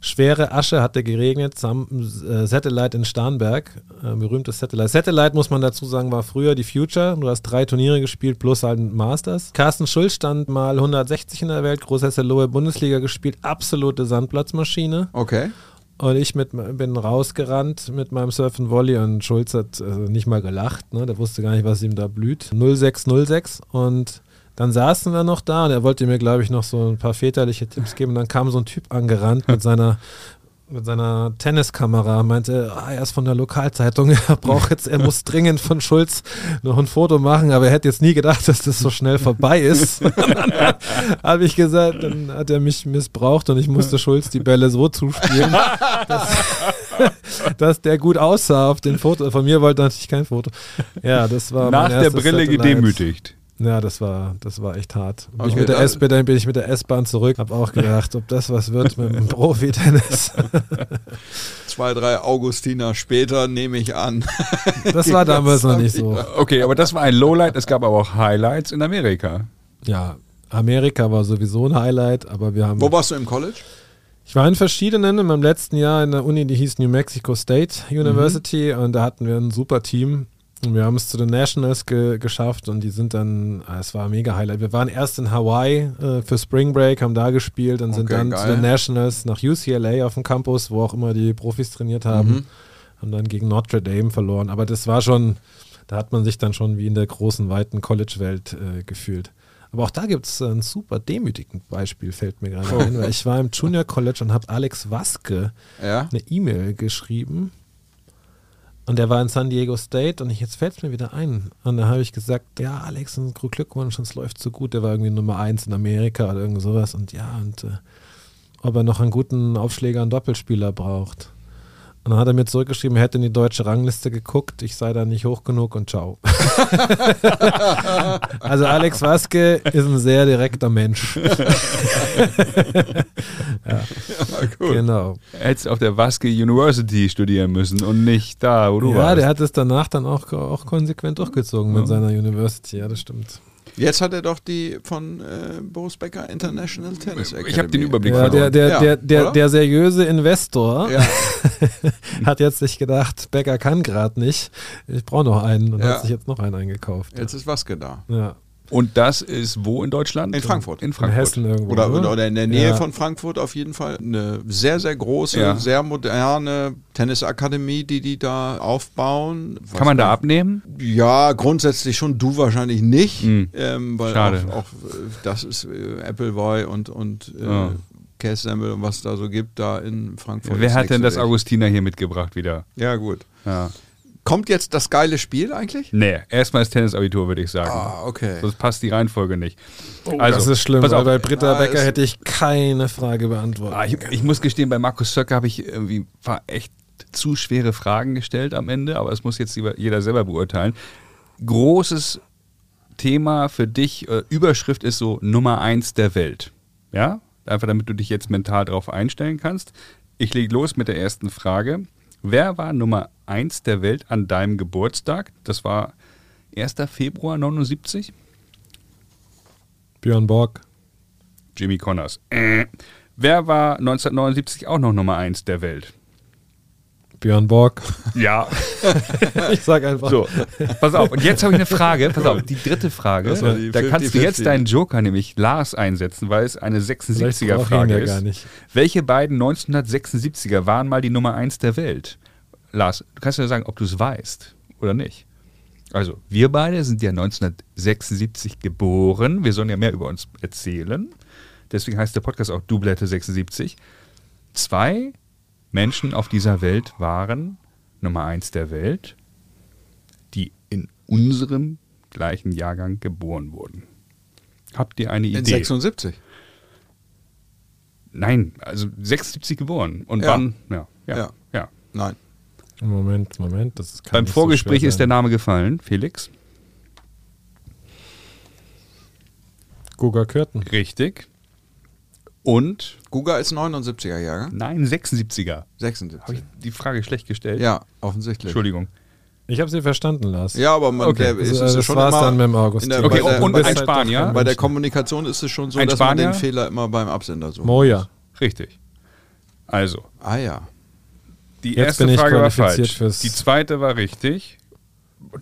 Schwere Asche hatte geregnet, Sam, äh, Satellite in Starnberg, äh, berühmtes Satellite. Satellite, muss man dazu sagen, war früher die Future. Du hast drei Turniere gespielt plus halt ein Masters. Carsten Schulz stand mal 160 in der Welt, Großhesse Lohe Bundesliga gespielt, absolute Sandplatzmaschine. Okay. Und ich mit, bin rausgerannt mit meinem Surf and Volley und Schulz hat also nicht mal gelacht, ne? der wusste gar nicht, was ihm da blüht. 0606 und dann saßen wir noch da und er wollte mir, glaube ich, noch so ein paar väterliche Tipps geben. Und dann kam so ein Typ angerannt mit seiner mit seiner Tenniskamera meinte, ah, er ist von der Lokalzeitung, er braucht jetzt, er muss dringend von Schulz noch ein Foto machen, aber er hätte jetzt nie gedacht, dass das so schnell vorbei ist. Habe ich gesagt, dann hat er mich missbraucht und ich musste Schulz die Bälle so zuspielen, dass, dass der gut aussah auf den Foto. Von mir wollte er natürlich kein Foto. Ja, das war Nach der Brille gedemütigt. Ja, das war, das war echt hart. Bin, ich Okay, mit der S dann bin ich mit der S-Bahn zurück, habe auch gedacht, ob das was wird mit dem Profi-Tennis. Zwei, drei Augustiner später nehme ich an. Das war damals noch nicht so. Okay, aber das war ein Lowlight. Es gab aber auch Highlights in Amerika. Ja, Amerika war sowieso ein Highlight, aber wir haben. Wo warst du im College? Ich war in verschiedenen, in meinem letzten Jahr in der Uni, die hieß New Mexico State University und da hatten wir ein super Team. Und wir haben es zu den Nationals ge geschafft und die sind dann, ah, es war ein mega Highlight. Wir waren erst in Hawaii äh, für Spring Break, haben da gespielt und sind Okay, dann geil. zu den Nationals nach UCLA auf dem Campus, wo auch immer die Profis trainiert haben. Mhm. Haben dann gegen Notre Dame verloren. Aber das war schon, da hat man sich dann schon wie in der großen, weiten College-Welt äh, gefühlt. Aber auch da gibt es ein super demütigend Beispiel, fällt mir gerade ein. Weil ich war im Junior College und habe Alex Waske Ja. eine E-Mail geschrieben. Und der war in San Diego State und ich, jetzt fällt es mir wieder ein. Und da habe ich gesagt, ja, Alex, Glückwunsch, es läuft so gut. Der war irgendwie Nummer eins in Amerika oder irgend sowas. Und ja, und äh, ob er noch einen guten Aufschläger und Doppelspieler braucht. Und dann hat er mir zurückgeschrieben, er hätte in die deutsche Rangliste geguckt, ich sei da nicht hoch genug und ciao. also Alex Waske ist ein sehr direkter Mensch. Ja, gut. Genau. Hättest auf der Waske University studieren müssen und nicht da, wo du ja, warst. der hat es danach dann auch, auch konsequent durchgezogen mit seiner University, ja, das stimmt. Jetzt hat er doch die von äh, Boris Becker International Tennis Academy. ich habe den Überblick Ja, der, verloren. der, Ja, der, der, der seriöse Investor Ja, hat jetzt sich gedacht, Becker kann gerade nicht, ich brauche noch einen und Ja. hat sich jetzt noch einen eingekauft. jetzt ist Waske da. Ja. Und das ist wo in Deutschland? In Frankfurt. In In Frankfurt. Hessen irgendwo. Oder, ne? oder in der Nähe Ja. von Frankfurt auf jeden Fall. Eine sehr, sehr große, Ja. sehr moderne Tennisakademie, die die da aufbauen. Was Kann man da abnehmen? Ja, grundsätzlich schon. Du wahrscheinlich nicht. Hm. Ähm, weil Schade. Auch, auch äh, das ist äh, Appleboy und, und äh, Ja. Kässemmel und was da so gibt da in Frankfurt. Wer hat denn das. Augustiner hier mitgebracht wieder? Ja, gut. Ja. Kommt jetzt das geile Spiel eigentlich? Nee, erstmal das Tennisabitur, würde ich sagen. Ah, okay. Sonst passt die Reihenfolge nicht. Oh, das ist schlimm, pass auf. bei Britta Ah, Becker hätte ich keine Frage beantwortet. Ah, ich, ich muss gestehen, bei Markus Söcker habe ich irgendwie war echt zu schwere Fragen gestellt am Ende, aber es muss jetzt jeder selber beurteilen. Großes Thema für dich, äh, Überschrift ist so Nummer eins der Welt. Ja? Einfach damit du dich jetzt mental darauf einstellen kannst. Ich lege los mit der ersten Frage. Wer war Nummer eins der Welt an deinem Geburtstag? Das war 1. Februar 79? Björn Borg. Jimmy Connors. Äh. Wer war 1979 auch noch Nummer eins der Welt? Björn Borg. Ja. ich sag einfach. So, pass auf. Und jetzt habe ich eine Frage. Pass auf, die dritte Frage. Die da kannst du 50-50. jetzt deinen Joker, nämlich Lars, einsetzen, weil es eine Vielleicht brauche ich ihn 76er-Frage ja ist. gar nicht. Welche beiden 1976er waren mal die Nummer eins der Welt? Lars, du kannst ja sagen, ob du es weißt oder nicht. Also, wir beide sind ja 1976 geboren. Wir sollen ja mehr über uns erzählen. Deswegen heißt der Podcast auch Doublette 76. Zwei Menschen auf dieser Welt waren Nummer eins der Welt, die in unserem gleichen Jahrgang geboren wurden. Habt ihr eine Idee? In 76. Nein, also 76 geboren. Und Ja. wann? Ja, ja, Ja. ja. Nein. Moment, Moment. Das kann Beim nicht so Vorgespräch schwer ist der. Name gefallen, Felix. Guga Kürten. Richtig. Und, Guga ist 79er Jahrgang. nein, 76er. Habe 76. ich die Frage schlecht gestellt? Ja, offensichtlich. Entschuldigung. Ich habe sie verstanden, Lars. Ja, aber man, Okay. der, ist Also, es das schon war's immer dann mit dem August. der- Okay, der, und ein Spanier? bei der Kommunikation ist es schon so, Ein dass man den Fehler immer beim Absender sucht. Moja. Richtig. Also, Ah ja. die Jetzt erste bin ich Frage war falsch. fürs- Die zweite war richtig.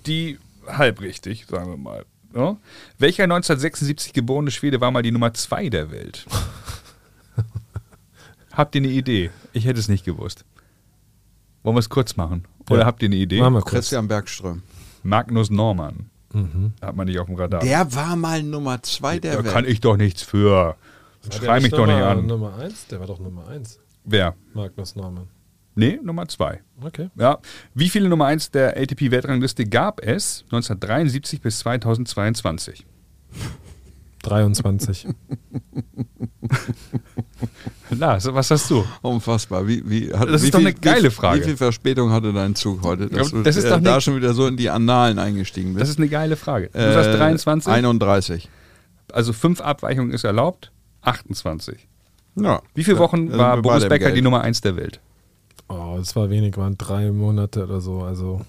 Die halb richtig, sagen wir mal. Ja? Welcher 1976 geborene Schwede war mal die Nummer zwei der Welt? habt ihr eine Idee? Ich hätte es nicht gewusst. Wollen wir es kurz machen? Oder Ja. habt ihr eine Idee? Machen wir kurz. Christian Bergström. Magnus Norman. Mhm. Hat man nicht auf dem Radar. Der war mal Nummer zwei der da Welt. kann ich doch nichts für. Schrei mich doch nicht Nummer- an. Nummer 1? Der war doch Nummer 1. Wer? Magnus Norman. Nee, Nummer zwei. Okay. Ja. Wie viele Nummer 1 der ATP-Weltrangliste gab es 1973 bis 2022? 23. Lars, was hast du? Unfassbar. Wie, wie, hat, Das ist wie doch viel, eine geile wie, Frage. Wie viel Verspätung hatte dein Zug heute, dass Ja, du das ist äh, doch da schon wieder so in die Annalen eingestiegen Das bist? ist eine geile Frage. Du Äh, sagst 23, 31. also fünf Abweichungen ist erlaubt, 28. Ja. Wie viele Wochen sind war Boris Becker Geld. die Nummer 1 der Welt? Oh, das war wenig, waren drei Monate oder so. Also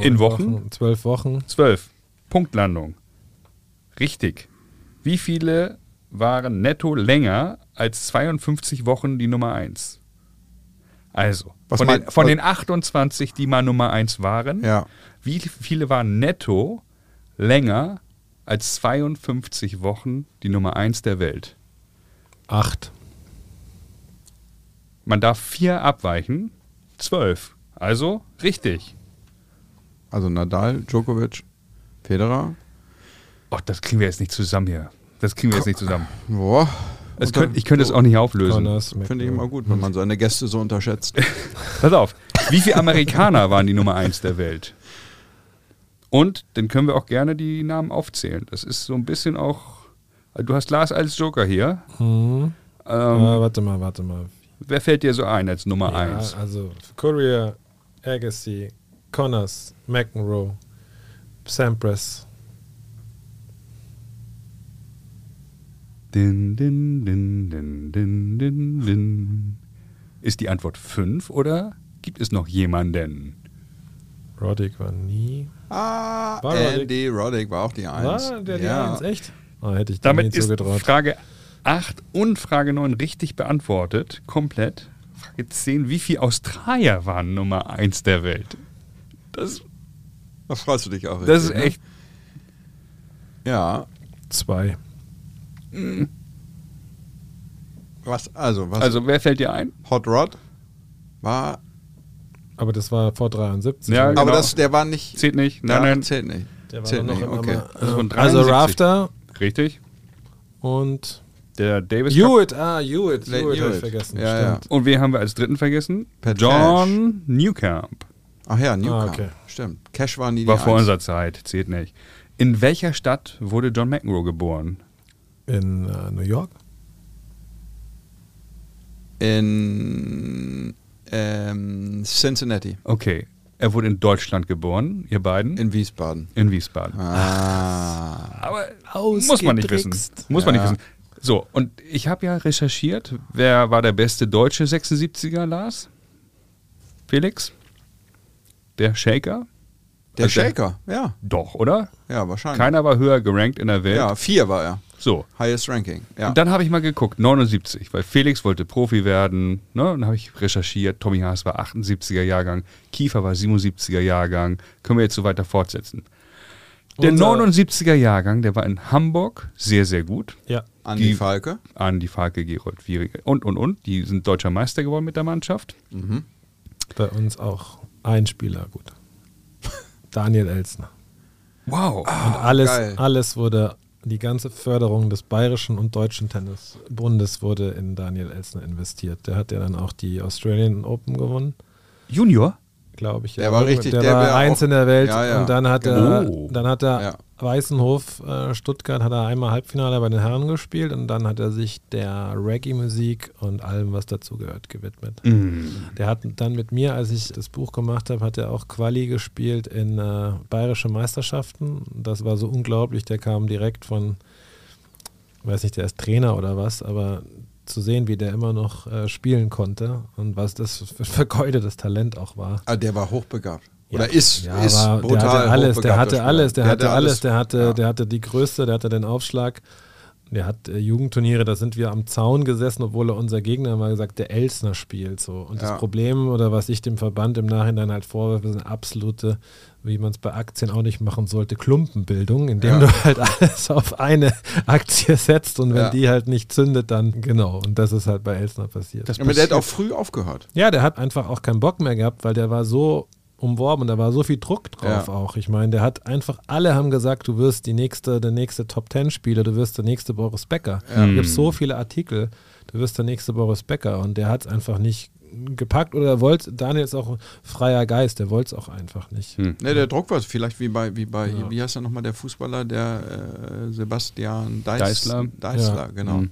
In Wochen? Zwölf Wochen. 12. Punktlandung. Richtig. Wie viele waren netto länger als 52 Wochen die Nummer 1? Also, Was von, mein- den, von den 28, die mal Nummer 1 waren, Ja. wie viele waren netto länger als 52 Wochen die Nummer 1 der Welt? Acht. Man darf vier abweichen, 12. Also richtig. Also Nadal, Djokovic, Federer. Oh, das kriegen wir jetzt nicht zusammen hier. Das kriegen wir jetzt nicht zusammen. Boah. Könnt, ich könnte es auch nicht auflösen. Finde ich immer gut, wenn man seine Gäste so unterschätzt. Pass auf. Wie viele Amerikaner waren die Nummer 1 der Welt? Und dann können wir auch gerne die Namen aufzählen. Das ist so ein bisschen auch. Du hast Lars als Joker hier. Mhm. Ähm, ah, warte mal, warte mal. wer fällt dir so ein als Nummer Ja, 1? also Courier, Agassi, Connors, McEnroe, Sampras. Din, din, din, din, din, din, din. Ist die Antwort 5 oder gibt es noch jemanden? Roddick war nie. Ah, War Roddick? Andy Roddick war auch die Eins. War der die ja. Eins, echt? Ah, hätte ich Damit nicht ist zugetraut. Frage 8 und Frage 9 richtig beantwortet. Komplett. Frage 10. Wie viele Australier waren Nummer 1 der Welt? Das, Da freust du dich auch. das ist richtig, ne? echt. Ja. Zwei. Was, also, was? Also, wer fällt dir ein? Hot Rod war. Aber das war vor 73. Ja? Aber genau. das, der war nicht. Zählt nicht. Nein, ja, nein. Zählt nicht. Der war zählt noch nicht. Okay. mal, äh, also 73. Rafter Richtig. und Der Davis Cup. Hewitt. Ah, Hewitt. Late Hewitt habe ich Hewitt. vergessen. Ja, Stimmt. Und wen haben wir als dritten vergessen? Pat John Newcamp. Ach ja, Newcomb. Ah, okay. Stimmt. Cash war nie War die vor unserer Zeit, zählt nicht. In welcher Stadt wurde John McEnroe geboren? In äh, New York? In ähm, Cincinnati. Okay. Er wurde in Deutschland geboren, ihr beiden? In Wiesbaden. in Wiesbaden. Ah. Aber muss man nicht wissen. Muss man Ja. nicht wissen. So, und ich habe ja recherchiert, wer war der beste deutsche 76er, Lars? Felix? Der Shaker? Der Also der- Shaker, ja. Doch, oder? Ja, wahrscheinlich. Keiner war höher gerankt in der Welt. Ja, vier war er. So. Highest Ranking. Ja. Und dann habe ich mal geguckt, 79, weil Felix wollte Profi werden. Ne? Und dann habe ich recherchiert, Tommy Haas war 78er Jahrgang, Kiefer war 77er Jahrgang. Können wir jetzt so weiter fortsetzen. Der Unser- 79er Jahrgang, der war in Hamburg sehr, sehr gut. Ja. Andi die- Falke. Andi Falke, Gerold Wierige und, und, und. Die sind deutscher Meister geworden mit der Mannschaft. Bei uns auch ein Spieler, gut. Daniel Elsner. Wow. Und alles, geil. alles wurde, die ganze Förderung des bayerischen und deutschen Tennisbundes wurde in Daniel Elsner investiert. Der hat ja dann auch die Australian Open gewonnen, Junior? Glaube ich. Der ja. war richtig- der, der war eins auch- in der Welt Ja, ja. und dann hat er, Oh. dann hat er. Weißenhof äh, Stuttgart hat er einmal Halbfinale bei den Herren gespielt und dann hat er sich der Reggae-Musik und allem, was dazugehört, gewidmet. Mhm. Der hat dann mit mir, als ich das Buch gemacht habe, hat er auch Quali gespielt in äh, bayerische Meisterschaften. Das war so unglaublich. Der kam direkt von, weiß nicht, der ist Trainer oder was, aber zu sehen, wie der immer noch äh, spielen konnte und was das für vergeudetes Talent auch war. Ah, der war hochbegabt. Ja. Oder ist, Ja, ist aber der brutal hatte alles, der hatte alles, der, hatte alles, der hatte, ja. der hatte die Größe, der hatte den Aufschlag. Der hat äh, Jugendturniere, da sind wir am Zaun gesessen, obwohl er unser Gegner mal gesagt, der Elsner spielt so. Und Ja. das Problem oder was ich dem Verband im Nachhinein halt vorwerfe, ist eine absolute, wie man es bei Aktien auch nicht machen sollte, Klumpenbildung, indem Ja. du halt alles auf eine Aktie setzt und wenn Ja. die halt nicht zündet, dann genau. Und das ist halt bei Elsner passiert. Das Aber der hat auch früh aufgehört. Ja, der hat einfach auch keinen Bock mehr gehabt, weil der war so umworben und da war so viel Druck drauf Ja. auch. Ich meine, der hat einfach, alle haben gesagt, du wirst die nächste, der nächste Top Ten Spieler, du wirst der nächste Boris Becker. Ja. Es gibt so viele Artikel, du wirst der nächste Boris Becker und der hat es einfach nicht gepackt oder wollte, Daniel ist auch freier Geist, der wollte es auch einfach nicht. Hm. Ne, der Druck war vielleicht wie bei, wie bei, Ja. wie heißt er nochmal, der Fußballer, der äh, Sebastian Deis, Deißler. Deißler, Ja. genau. Mhm.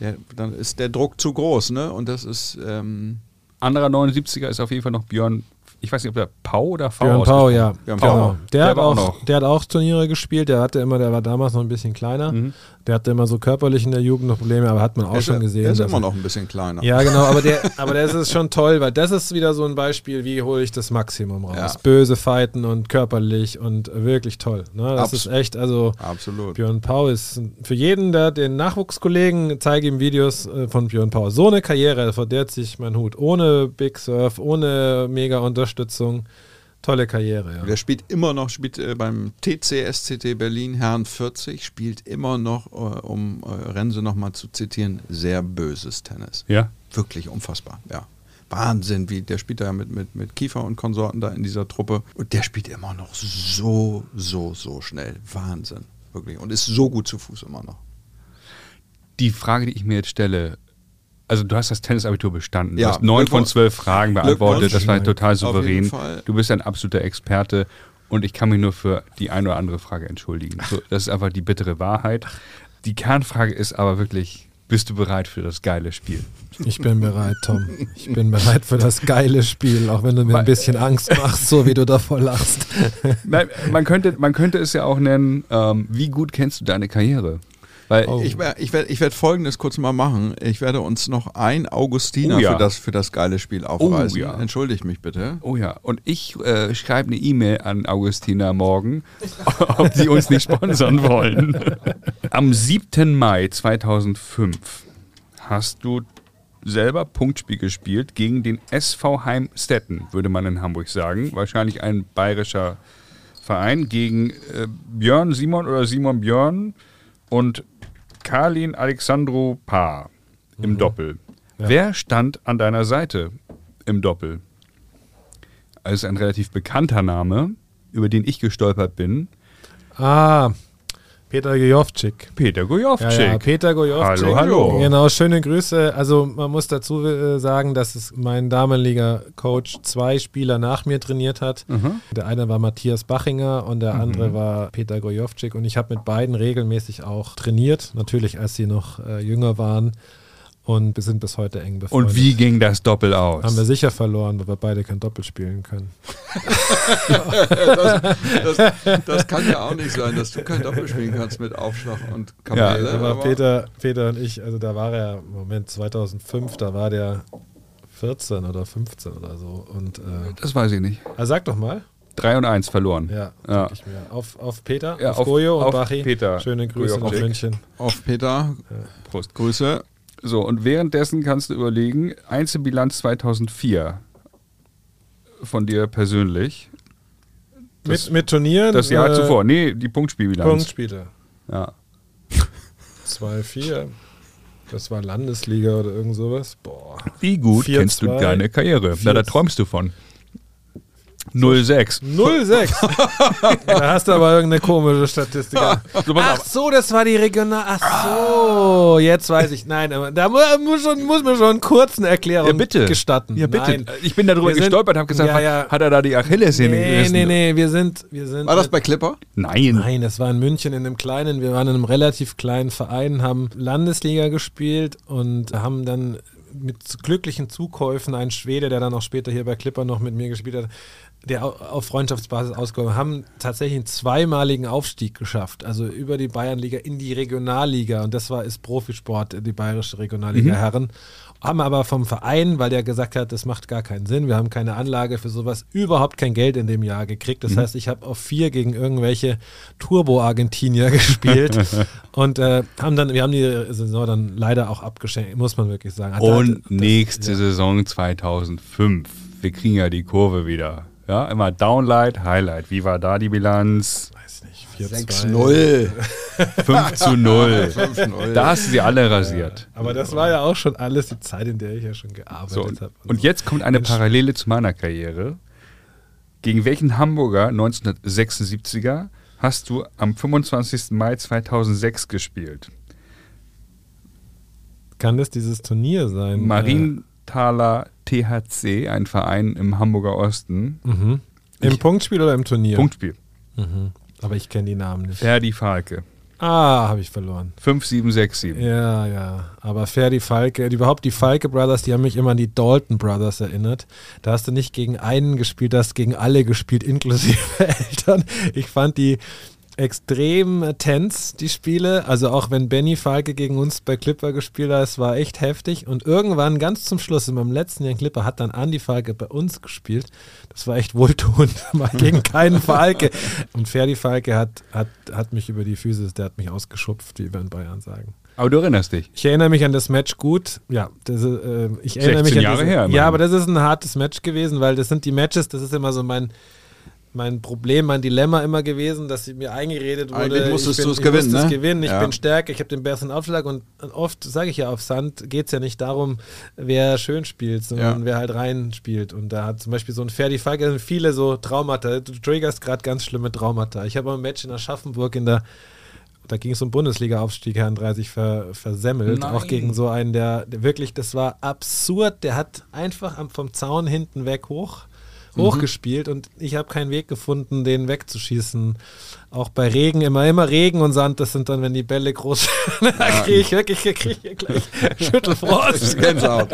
Der, dann ist der Druck zu groß, ne? Und das ist, ähm, Anderer 79er ist auf jeden Fall noch Björn, ich weiß nicht, ob der Pau oder V Björn Pau, ja. Björn genau. Pau. Der, Der hat auch noch. der hat auch Turniere gespielt, der hatte immer, der war damals noch ein bisschen kleiner. Mhm. Der hatte immer so körperlich in der Jugend noch Probleme, aber hat man auch ist, schon gesehen. er ist dass immer er- noch ein bisschen kleiner. Ja, genau, aber, der, aber das ist schon toll, weil das ist wieder so ein Beispiel, wie hole ich das Maximum raus. Ja. Böse fighten und körperlich und wirklich toll. Ne? Das Abs- ist echt, also Absolut. Björn Pau ist für jeden, der den Nachwuchskollegen, zeige ihm Videos äh, von Björn Pau. So eine Karriere, vor der ziehe ich meinen Hut. Ohne Big Surf, ohne mega Unterstützung. Tolle Karriere, ja. Der spielt immer noch, spielt äh, beim TCSCT Berlin, Herren 40, spielt immer noch, äh, um äh, Rense nochmal zu zitieren, sehr böses Tennis. Ja. Wirklich unfassbar, ja. Wahnsinn, wie der spielt da mit, mit, mit Kiefer und Konsorten da in dieser Truppe. Und der spielt immer noch so, so, so schnell. Wahnsinn, wirklich. Und ist so gut zu Fuß immer noch. Die Frage, die ich mir jetzt stelle, also du hast das Tennisabitur bestanden. Ja, du hast neun von zwölf Fragen beantwortet. Das war total Auf jeden souverän. Fall. Du bist ein absoluter Experte und ich kann mich nur für die eine oder andere Frage entschuldigen. So, das ist einfach die bittere Wahrheit. Die Kernfrage ist aber wirklich, bist du bereit für das geile Spiel? Ich bin bereit, Tom. Ich bin bereit für das geile Spiel, auch wenn du mir ein bisschen Angst machst, so wie du davor lachst. Nein, man könnte, man könnte es ja auch nennen, ähm, wie gut kennst du deine Karriere? Weil Oh. Ich, ich werde ich werd folgendes kurz mal machen. Ich werde uns noch ein Augustiner Oh ja. für, das, für das geile Spiel aufreißen. ja. Entschuldigt mich bitte. Oh ja, und ich äh, schreibe eine E-Mail an Augustina morgen, ob sie uns nicht sponsern wollen. Am 7. Mai 2005 hast du selber Punktspiel gespielt gegen den SV Heimstetten, würde man in Hamburg sagen. Wahrscheinlich ein bayerischer Verein gegen äh, Björn Simon oder Simon Björn und Karlin Alexandro Paar im Doppel. Wer stand an deiner Seite im Doppel? Also ein relativ bekannter Name, über den ich gestolpert bin. Ah, Peter Gojovcik. Peter Gojovcik. Ja, ja, Peter Gojovcik. Hallo, hallo. Genau, schöne Grüße. Also man muss dazu äh, sagen, dass es mein damaliger Coach zwei Spieler nach mir trainiert hat. Mhm. Der eine war Matthias Bachinger und der andere war Peter Gojovcik. Und ich habe mit beiden regelmäßig auch trainiert, natürlich als sie noch äh, jünger waren. Und wir sind bis heute eng befreundet. Und wie ging das Doppel aus? Haben wir sicher verloren, weil wir beide kein Doppel spielen können. Das, das kann ja auch nicht sein, dass du kein Doppel spielen kannst mit Aufschlag und Kamelle. Aber aber- Peter, Peter und ich, also da war er, Moment, 2005, da war der 14 oder 15 oder so. Und äh, das weiß ich nicht. also sag doch mal. 3 und 1 verloren. Ja, Ja. sag ich mir. Auf, auf Peter, Ja, auf, auf- Gojo und auf Bachi. Peter Schöne Grüße nach Gojovcik. München. Auf Peter, Prost. Grüße. So, und währenddessen kannst du überlegen, Einzelbilanz 2004 von dir persönlich. Das- mit, mit Turnieren. Das Jahr äh, zuvor. Nee, die Punktspielbilanz. Punktspiele. Ja. 2-4. Das war Landesliga oder irgend sowas. Boah. Wie gut 4-2, kennst du deine Karriere? Na, 4-2. da träumst du von. 06. 06. da hast du aber irgendeine komische Statistik. Ach so, das war die Regional. Ach so, jetzt weiß ich. Nein, aber da mu muss, schon, muss mir schon einen kurzen Erklärung Ja, bitte. gestatten. Ja, bitte. Nein. Ich bin darüber Wir sind- gestolpert, habe gesagt, Ja, ja. hat er da die Achillessehne Nee, gerissen? nee, nee, wir sind, wir sind. War das bei Clipper? Nein. Nein, das war in München in einem kleinen, wir waren in einem relativ kleinen Verein, haben Landesliga gespielt und haben dann mit glücklichen Zukäufen einen Schwede, der dann auch später hier bei Clipper noch mit mir gespielt hat, der au- auf Freundschaftsbasis ausgekommen, haben tatsächlich einen zweimaligen Aufstieg geschafft, also über die Bayernliga in die Regionalliga und das war ist Profisport, die bayerische Regionalliga Herren. Haben aber vom Verein, weil der gesagt hat, das macht gar keinen Sinn, wir haben keine Anlage für sowas, überhaupt kein Geld in dem Jahr gekriegt. Das heißt, ich habe auf vier gegen irgendwelche Turbo-Argentinier gespielt und äh, haben dann, wir haben die Saison dann leider auch abgeschenkt, muss man wirklich sagen. Hat- Und das- nächste ja. Saison 2005. Wir kriegen ja die Kurve wieder. Ja, immer Downlight, Highlight. Wie war da die Bilanz? Weiß nicht, 4 6-0. 5 zu 0. 5-0. Da hast du sie alle rasiert. Aber das war ja auch schon alles die Zeit, in der ich ja schon gearbeitet So, habe. und jetzt kommt eine Parallele zu meiner Karriere. Gegen welchen Hamburger 1976er hast du am 25. Mai 2006 gespielt? Kann das dieses Turnier sein? Marienthaler THC, ein Verein im Hamburger Osten. Äh, mhm. Im Punktspiel oder im Turnier? Punktspiel. Mhm. Aber ich kenne die Namen nicht. Ferdi Falke. Ah, habe ich verloren. 5767. Ja, ja. Aber Ferdi Falke, überhaupt die Falke Brothers, die haben mich immer an die Dalton Brothers erinnert. Da hast du nicht gegen einen gespielt, da hast gegen alle gespielt, inklusive Eltern. Ich fand die extrem tense, die Spiele. Also auch wenn Benny Falke gegen uns bei Clipper gespielt hat, es war echt heftig. Und irgendwann, ganz zum Schluss, in meinem letzten Jahr in Clipper, hat dann Andy Falke bei uns gespielt. Das war echt wohltuend, mal gegen keinen Falke. Und Ferdi Falke hat, hat, hat mich über die Physis, der hat mich ausgeschupft, wie wir in Bayern sagen. Aber du erinnerst dich. Ich erinnere mich an das Match gut. Ja, das, äh, ich erinnere 16 mich an Jahre diese, her. Ja, aber das ist ein hartes Match gewesen, weil das sind die Matches, das ist immer so mein, mein Problem, mein Dilemma immer gewesen, dass mir eingeredet wurde, Eigentlich musstest ich, du es gewinnen, ne? gewinnen, ich Ja. bin stärker, ich habe den besseren Aufschlag und oft, sage ich ja, auf Sand geht es ja nicht darum, wer schön spielt, sondern Ja. wer halt rein spielt. Und da hat zum Beispiel so ein Ferdi Falke, sind viele so Traumata, du triggerst gerade ganz schlimme Traumata. Ich habe ein Match in Aschaffenburg in der da ging es um Bundesliga-Aufstieg, Herrn 30 ver, versemmelt. Nein. Auch gegen so einen, der, der wirklich, das war absurd. Der hat einfach am, vom Zaun hinten weg hoch, hochgespielt und ich habe keinen Weg gefunden, den wegzuschießen. Auch bei Regen, immer, immer Regen und Sand, das sind dann, wenn die Bälle groß da kriege ich wirklich, krieg ich gleich Schüttelfrost. Gänsehaut.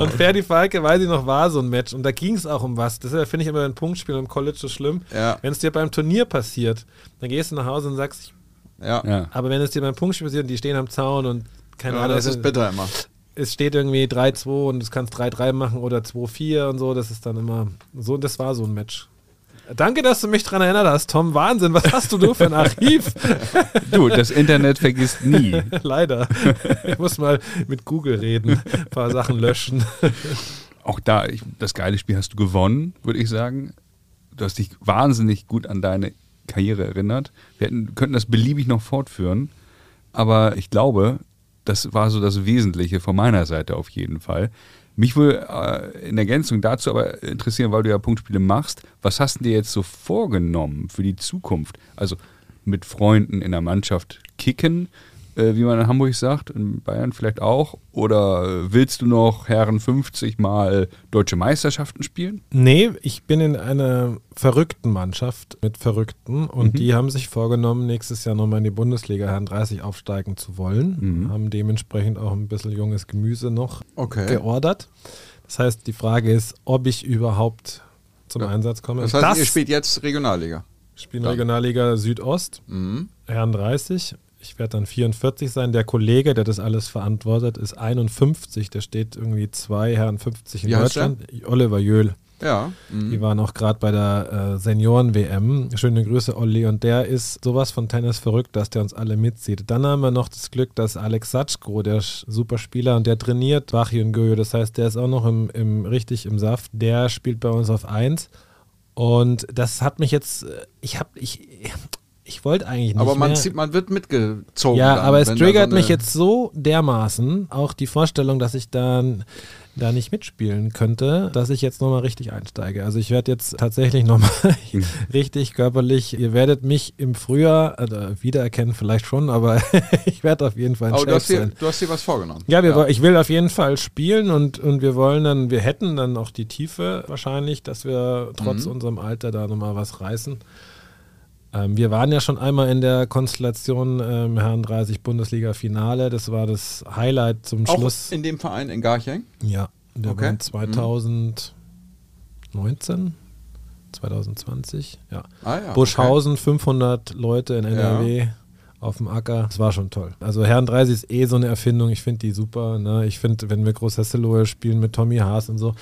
Und Ferdi Falke, weiß ich noch, war so ein Match und da ging es auch um was. Das finde ich immer ein Punktspiel im College so schlimm. Ja. Wenn es dir beim Turnier passiert, dann gehst du nach Hause und sagst, ich Ja. Ja. aber wenn es dir beim Punktspiel passiert, und die stehen am Zaun und keine ja, Ahnung, das es- ist bitter immer. Es steht irgendwie 3-2 und du kannst 3-3 machen oder 2-4 und so, das ist dann immer so, das war so ein Match. Danke, dass du mich daran erinnert hast, Tom. Wahnsinn, was hast du, du für ein Archiv? Du, das Internet vergisst nie. Leider. Ich muss mal mit Google reden, ein paar Sachen löschen. Auch da, ich, das geile Spiel hast du gewonnen, würde ich sagen. du hast dich wahnsinnig gut an deine Karriere erinnert. Wir hätten, könnten das beliebig noch fortführen, aber ich glaube, das war so das Wesentliche von meiner Seite auf jeden Fall. Mich würde äh, in Ergänzung dazu aber interessieren, weil du ja Punktspiele machst, was hast du dir jetzt so vorgenommen für die Zukunft? Also mit Freunden in der Mannschaft kicken, äh, wie man in Hamburg sagt, in Bayern vielleicht auch? Oder äh, willst du noch Herren 50 mal deutsche Meisterschaften spielen? Nee, ich bin in einer verrückten Mannschaft mit Verrückten und Mhm. die haben sich vorgenommen, nächstes Jahr nochmal in die Bundesliga Herren 30 aufsteigen zu wollen. Mhm. Haben dementsprechend auch ein bisschen junges Gemüse noch Okay. geordert. Das heißt, die Frage ist, ob ich überhaupt zum Ja. Einsatz komme. Das heißt, ihr spielt jetzt Regionalliga. spielen. Regionalliga Südost, Mhm. Herren 30. Ich werde dann 44 sein. Der Kollege, der das alles verantwortet, ist 51. Der steht irgendwie zwei Herren 50 in Wie Deutschland. Oliver Jöhl. Ja. Mhm. Die waren auch gerade bei der äh, Senioren-WM. Schöne Grüße, Olli. Und der ist sowas von Tennis verrückt, dass der uns alle mitzieht. Dann haben wir noch das Glück, dass Alex Satschko, der Superspieler, und der trainiert Wachi und Göjo. Das heißt, der ist auch noch im, im, richtig im Saft. Der spielt bei uns auf 1. Und das hat mich jetzt, äh, ich habe, ich, ich wollte eigentlich nicht Aber man, mehr. zieht, man wird mitgezogen. Ja, dann, aber es triggert so mich jetzt so dermaßen, auch die Vorstellung, dass ich dann da nicht mitspielen könnte, dass ich jetzt nochmal richtig einsteige. Also ich werde jetzt tatsächlich nochmal richtig körperlich, ihr werdet mich im Frühjahr äh, wiedererkennen, vielleicht schon, aber ich werde auf jeden Fall ein Aber du Chef hast, dir, du hast dir was vorgenommen. Ja, wir, woll- ich will auf jeden Fall spielen und, und wir wollen dann, wir hätten dann auch die Tiefe wahrscheinlich, dass wir trotz Mhm. unserem Alter da nochmal was reißen. Ähm, wir waren ja schon einmal in der Konstellation ähm, Herren 30 Bundesliga-Finale. Das war das Highlight zum Auch Schluss. in dem Verein in Garching? ja, wir Okay. waren 2019, 2020, ja. Ah ja. Buschhausen, 500 Leute in NRW auf dem Acker. Das war schon toll. Also Herren 30 ist eh so eine Erfindung. Ich finde die super. Ne? Ich finde, wenn wir Groß Hesselohe spielen mit Tommy Haas und so,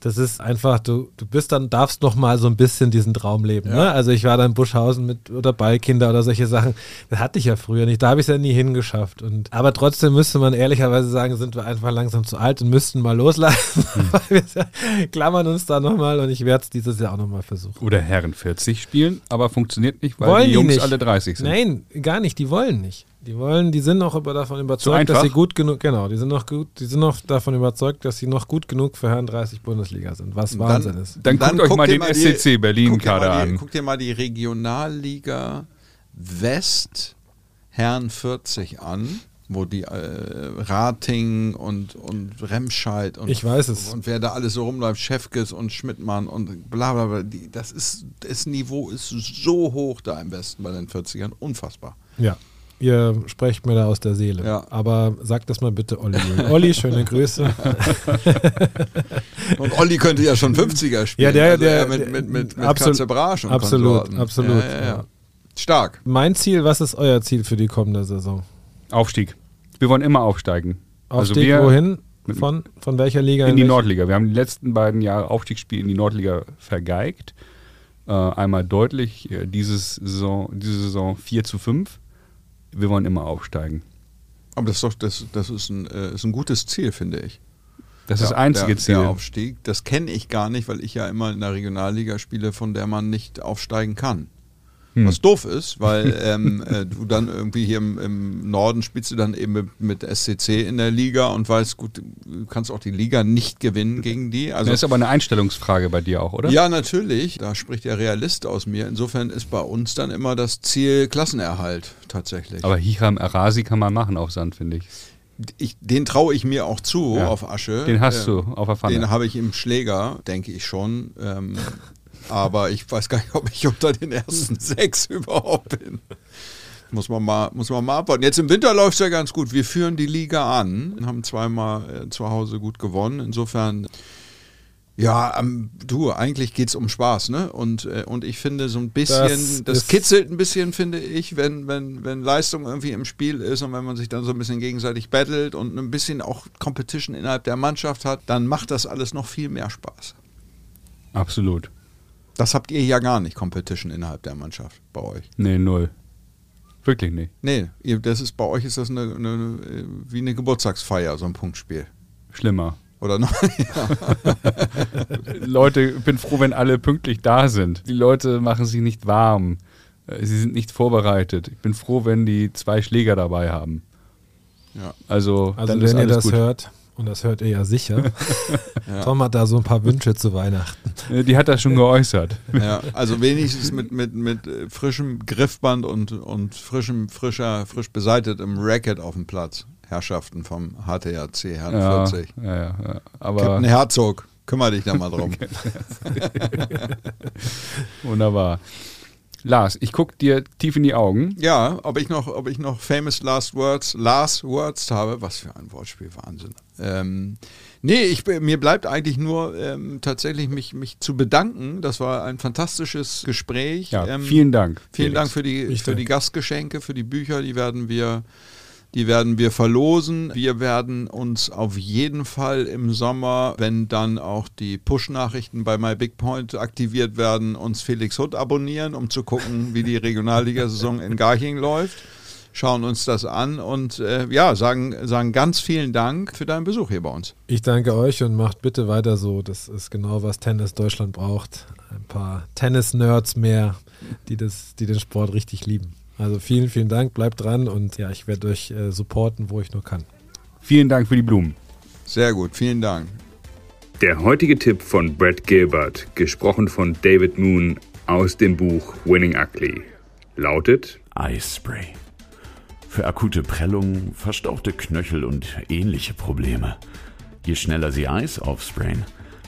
das ist einfach, du, du bist dann, darfst noch mal so ein bisschen diesen Traum leben. Ja. Ne? Also ich war dann in Buschhausen mit oder Ballkinder oder solche Sachen. Das hatte ich ja früher nicht. Da habe ich es ja nie hingeschafft. Und, aber trotzdem müsste man ehrlicherweise sagen, sind wir einfach langsam zu alt und müssten mal loslassen. Weil wir klammern uns da nochmal und ich werde es dieses Jahr auch nochmal versuchen. Oder Herren 40 spielen, aber funktioniert nicht, weil Wollen die die Jungs nicht. alle 30 sind. Nein, gar nicht. Die wollen nicht. Die wollen, die sind auch über, davon überzeugt, dass sie gut genug, genau, die sind noch gut, die sind noch davon überzeugt, dass sie noch gut genug für Herren 30 Bundesliga sind, was Wahnsinn ist. Dann guckt euch mal den die- SCC Berlin guck dir mal Kader die- an. Guck dir mal die Regionalliga West Herren 40 an, wo die äh, Rating und, und Remscheid und, Ich weiß es. und wer da alles so rumläuft, Schäfkes und Schmidtmann und bla bla bla, die, das ist, das Niveau ist so hoch da im Westen bei den 40ern, unfassbar. Ja. Ihr sprecht mir da aus der Seele. Ja. Aber sagt das mal bitte Olli. Olli, schöne Grüße. Und Olli könnte ja schon 50er spielen. Ja, der- also der- er mit, mit, mit, mit absolut- und absolut, Konsorten. absolut, Ja, ja, ja. ja. Stark. mein Ziel, was ist euer Ziel für die kommende Saison? Aufstieg. Wir wollen immer aufsteigen. Aufstieg also wir wohin? Von, von welcher Liga? in die welche? Nordliga. Wir haben die letzten beiden Jahre Aufstiegsspiele in die Nordliga vergeigt. Äh, einmal deutlich, äh, dieses Saison, diese Saison 4 zu 5. Wir wollen immer aufsteigen. Aber das ist doch das, das ist ein, äh, ist ein gutes Ziel, finde ich. Das ist das einzige der, Ziel. Der Aufstieg, das kenne ich gar nicht, weil ich ja immer in der Regionalliga spiele, von der man nicht aufsteigen kann. Hm. Was doof ist, weil ähm, äh, du dann irgendwie hier im, im Norden spielst du dann eben mit, mit SCC in der Liga und weißt, gut, du kannst auch die Liga nicht gewinnen gegen die. Also das ist aber eine Einstellungsfrage bei dir auch, oder? ja, natürlich. Da spricht der Realist aus mir. Insofern ist bei uns dann immer das Ziel Klassenerhalt tatsächlich. Aber Hiram Arasi kann man machen auf Sand, finde ich. ich, den traue ich mir auch zu Ja. auf Asche. Den hast Äh, du auf der Pfanne. Den habe ich im Schläger, denke ich schon. Ähm, aber ich weiß gar nicht, ob ich unter den ersten sechs überhaupt bin. Muss man mal, muss man mal abwarten. Jetzt im Winter läuft es ja ganz gut. Wir führen die Liga an, haben zweimal äh, zu Hause gut gewonnen. Insofern, ja, ähm, du, eigentlich geht es um Spaß, ne? Und, äh, und ich finde so ein bisschen, Das das, kitzelt ein bisschen, finde ich, wenn, wenn, wenn Leistung irgendwie im Spiel ist und wenn man sich dann so ein bisschen gegenseitig battelt und ein bisschen auch Competition innerhalb der Mannschaft hat, dann macht das alles noch viel mehr Spaß. Absolut. Das habt ihr ja gar nicht, Competition innerhalb der Mannschaft bei euch. Nee, null. Wirklich nicht. Nee, ihr, das ist bei euch ist das eine, eine, wie eine Geburtstagsfeier, so ein Punktspiel. Schlimmer. Oder noch? Leute, ich bin froh, wenn alle pünktlich da sind. Die Leute machen sich nicht warm. Äh, Sie sind nicht vorbereitet. Ich bin froh, wenn die zwei Schläger dabei haben. Ja. Also, Also dann ist wenn ihr alles das gut. hört, und das hört ihr ja sicher, Tom hat da so ein paar Wünsche zu Weihnachten. Die hat das schon geäußert. Ja, also wenigstens mit, mit, mit äh, frischem Griffband und, und frischem, frischer, frisch beseitetem Racket auf dem Platz. Herrschaften vom HTRC Herrn Ja, 40. ja, ja, ja. Aber Captain Herzog, kümmere dich da mal drum. wunderbar. Lars, ich gucke dir tief in die Augen. Ja, ob ich noch, ob ich noch famous last words, last words habe, was für ein Wortspiel, Wahnsinn. Ähm, nee, ich, mir bleibt eigentlich nur ähm, tatsächlich mich, mich zu bedanken. Das war ein fantastisches Gespräch. Ja, Ähm, vielen Dank. Vielen Felix. Dank für die, Ich für die. Gastgeschenke, für die Bücher, die werden wir, die werden wir verlosen. Wir werden uns auf jeden Fall im Sommer, wenn dann auch die Push-Nachrichten bei MyBigPoint aktiviert werden, uns Felix Hutt abonnieren, um zu gucken, wie die Regionalligasaison in Garching läuft. Schauen uns das an und äh, ja, sagen, sagen ganz vielen Dank für deinen Besuch hier bei uns. Ich danke euch und macht bitte weiter so. Das ist genau, was Tennis Deutschland braucht. Ein paar Tennis-Nerds mehr, die, das, die den Sport richtig lieben. Also vielen, vielen Dank, bleibt dran und ja, ich werde euch äh, supporten, wo ich nur kann. Vielen Dank für die Blumen. Sehr gut, vielen Dank. Der heutige Tipp von Brad Gilbert, gesprochen von David Moon aus dem Buch Winning Ugly, lautet: Eispray. Für akute Prellungen, verstauchte Knöchel und ähnliche Probleme. Je schneller Sie Eis aufsprayen,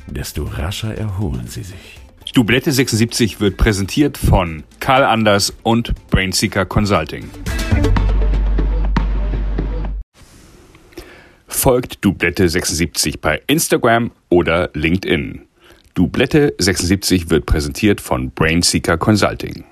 desto rascher erholen Sie sich. Dublette 76 wird präsentiert von Karl Anders und Brainseeker Consulting. Folgt Dublette 76 bei Instagram oder LinkedIn. Dublette 76 wird präsentiert von Brainseeker Consulting.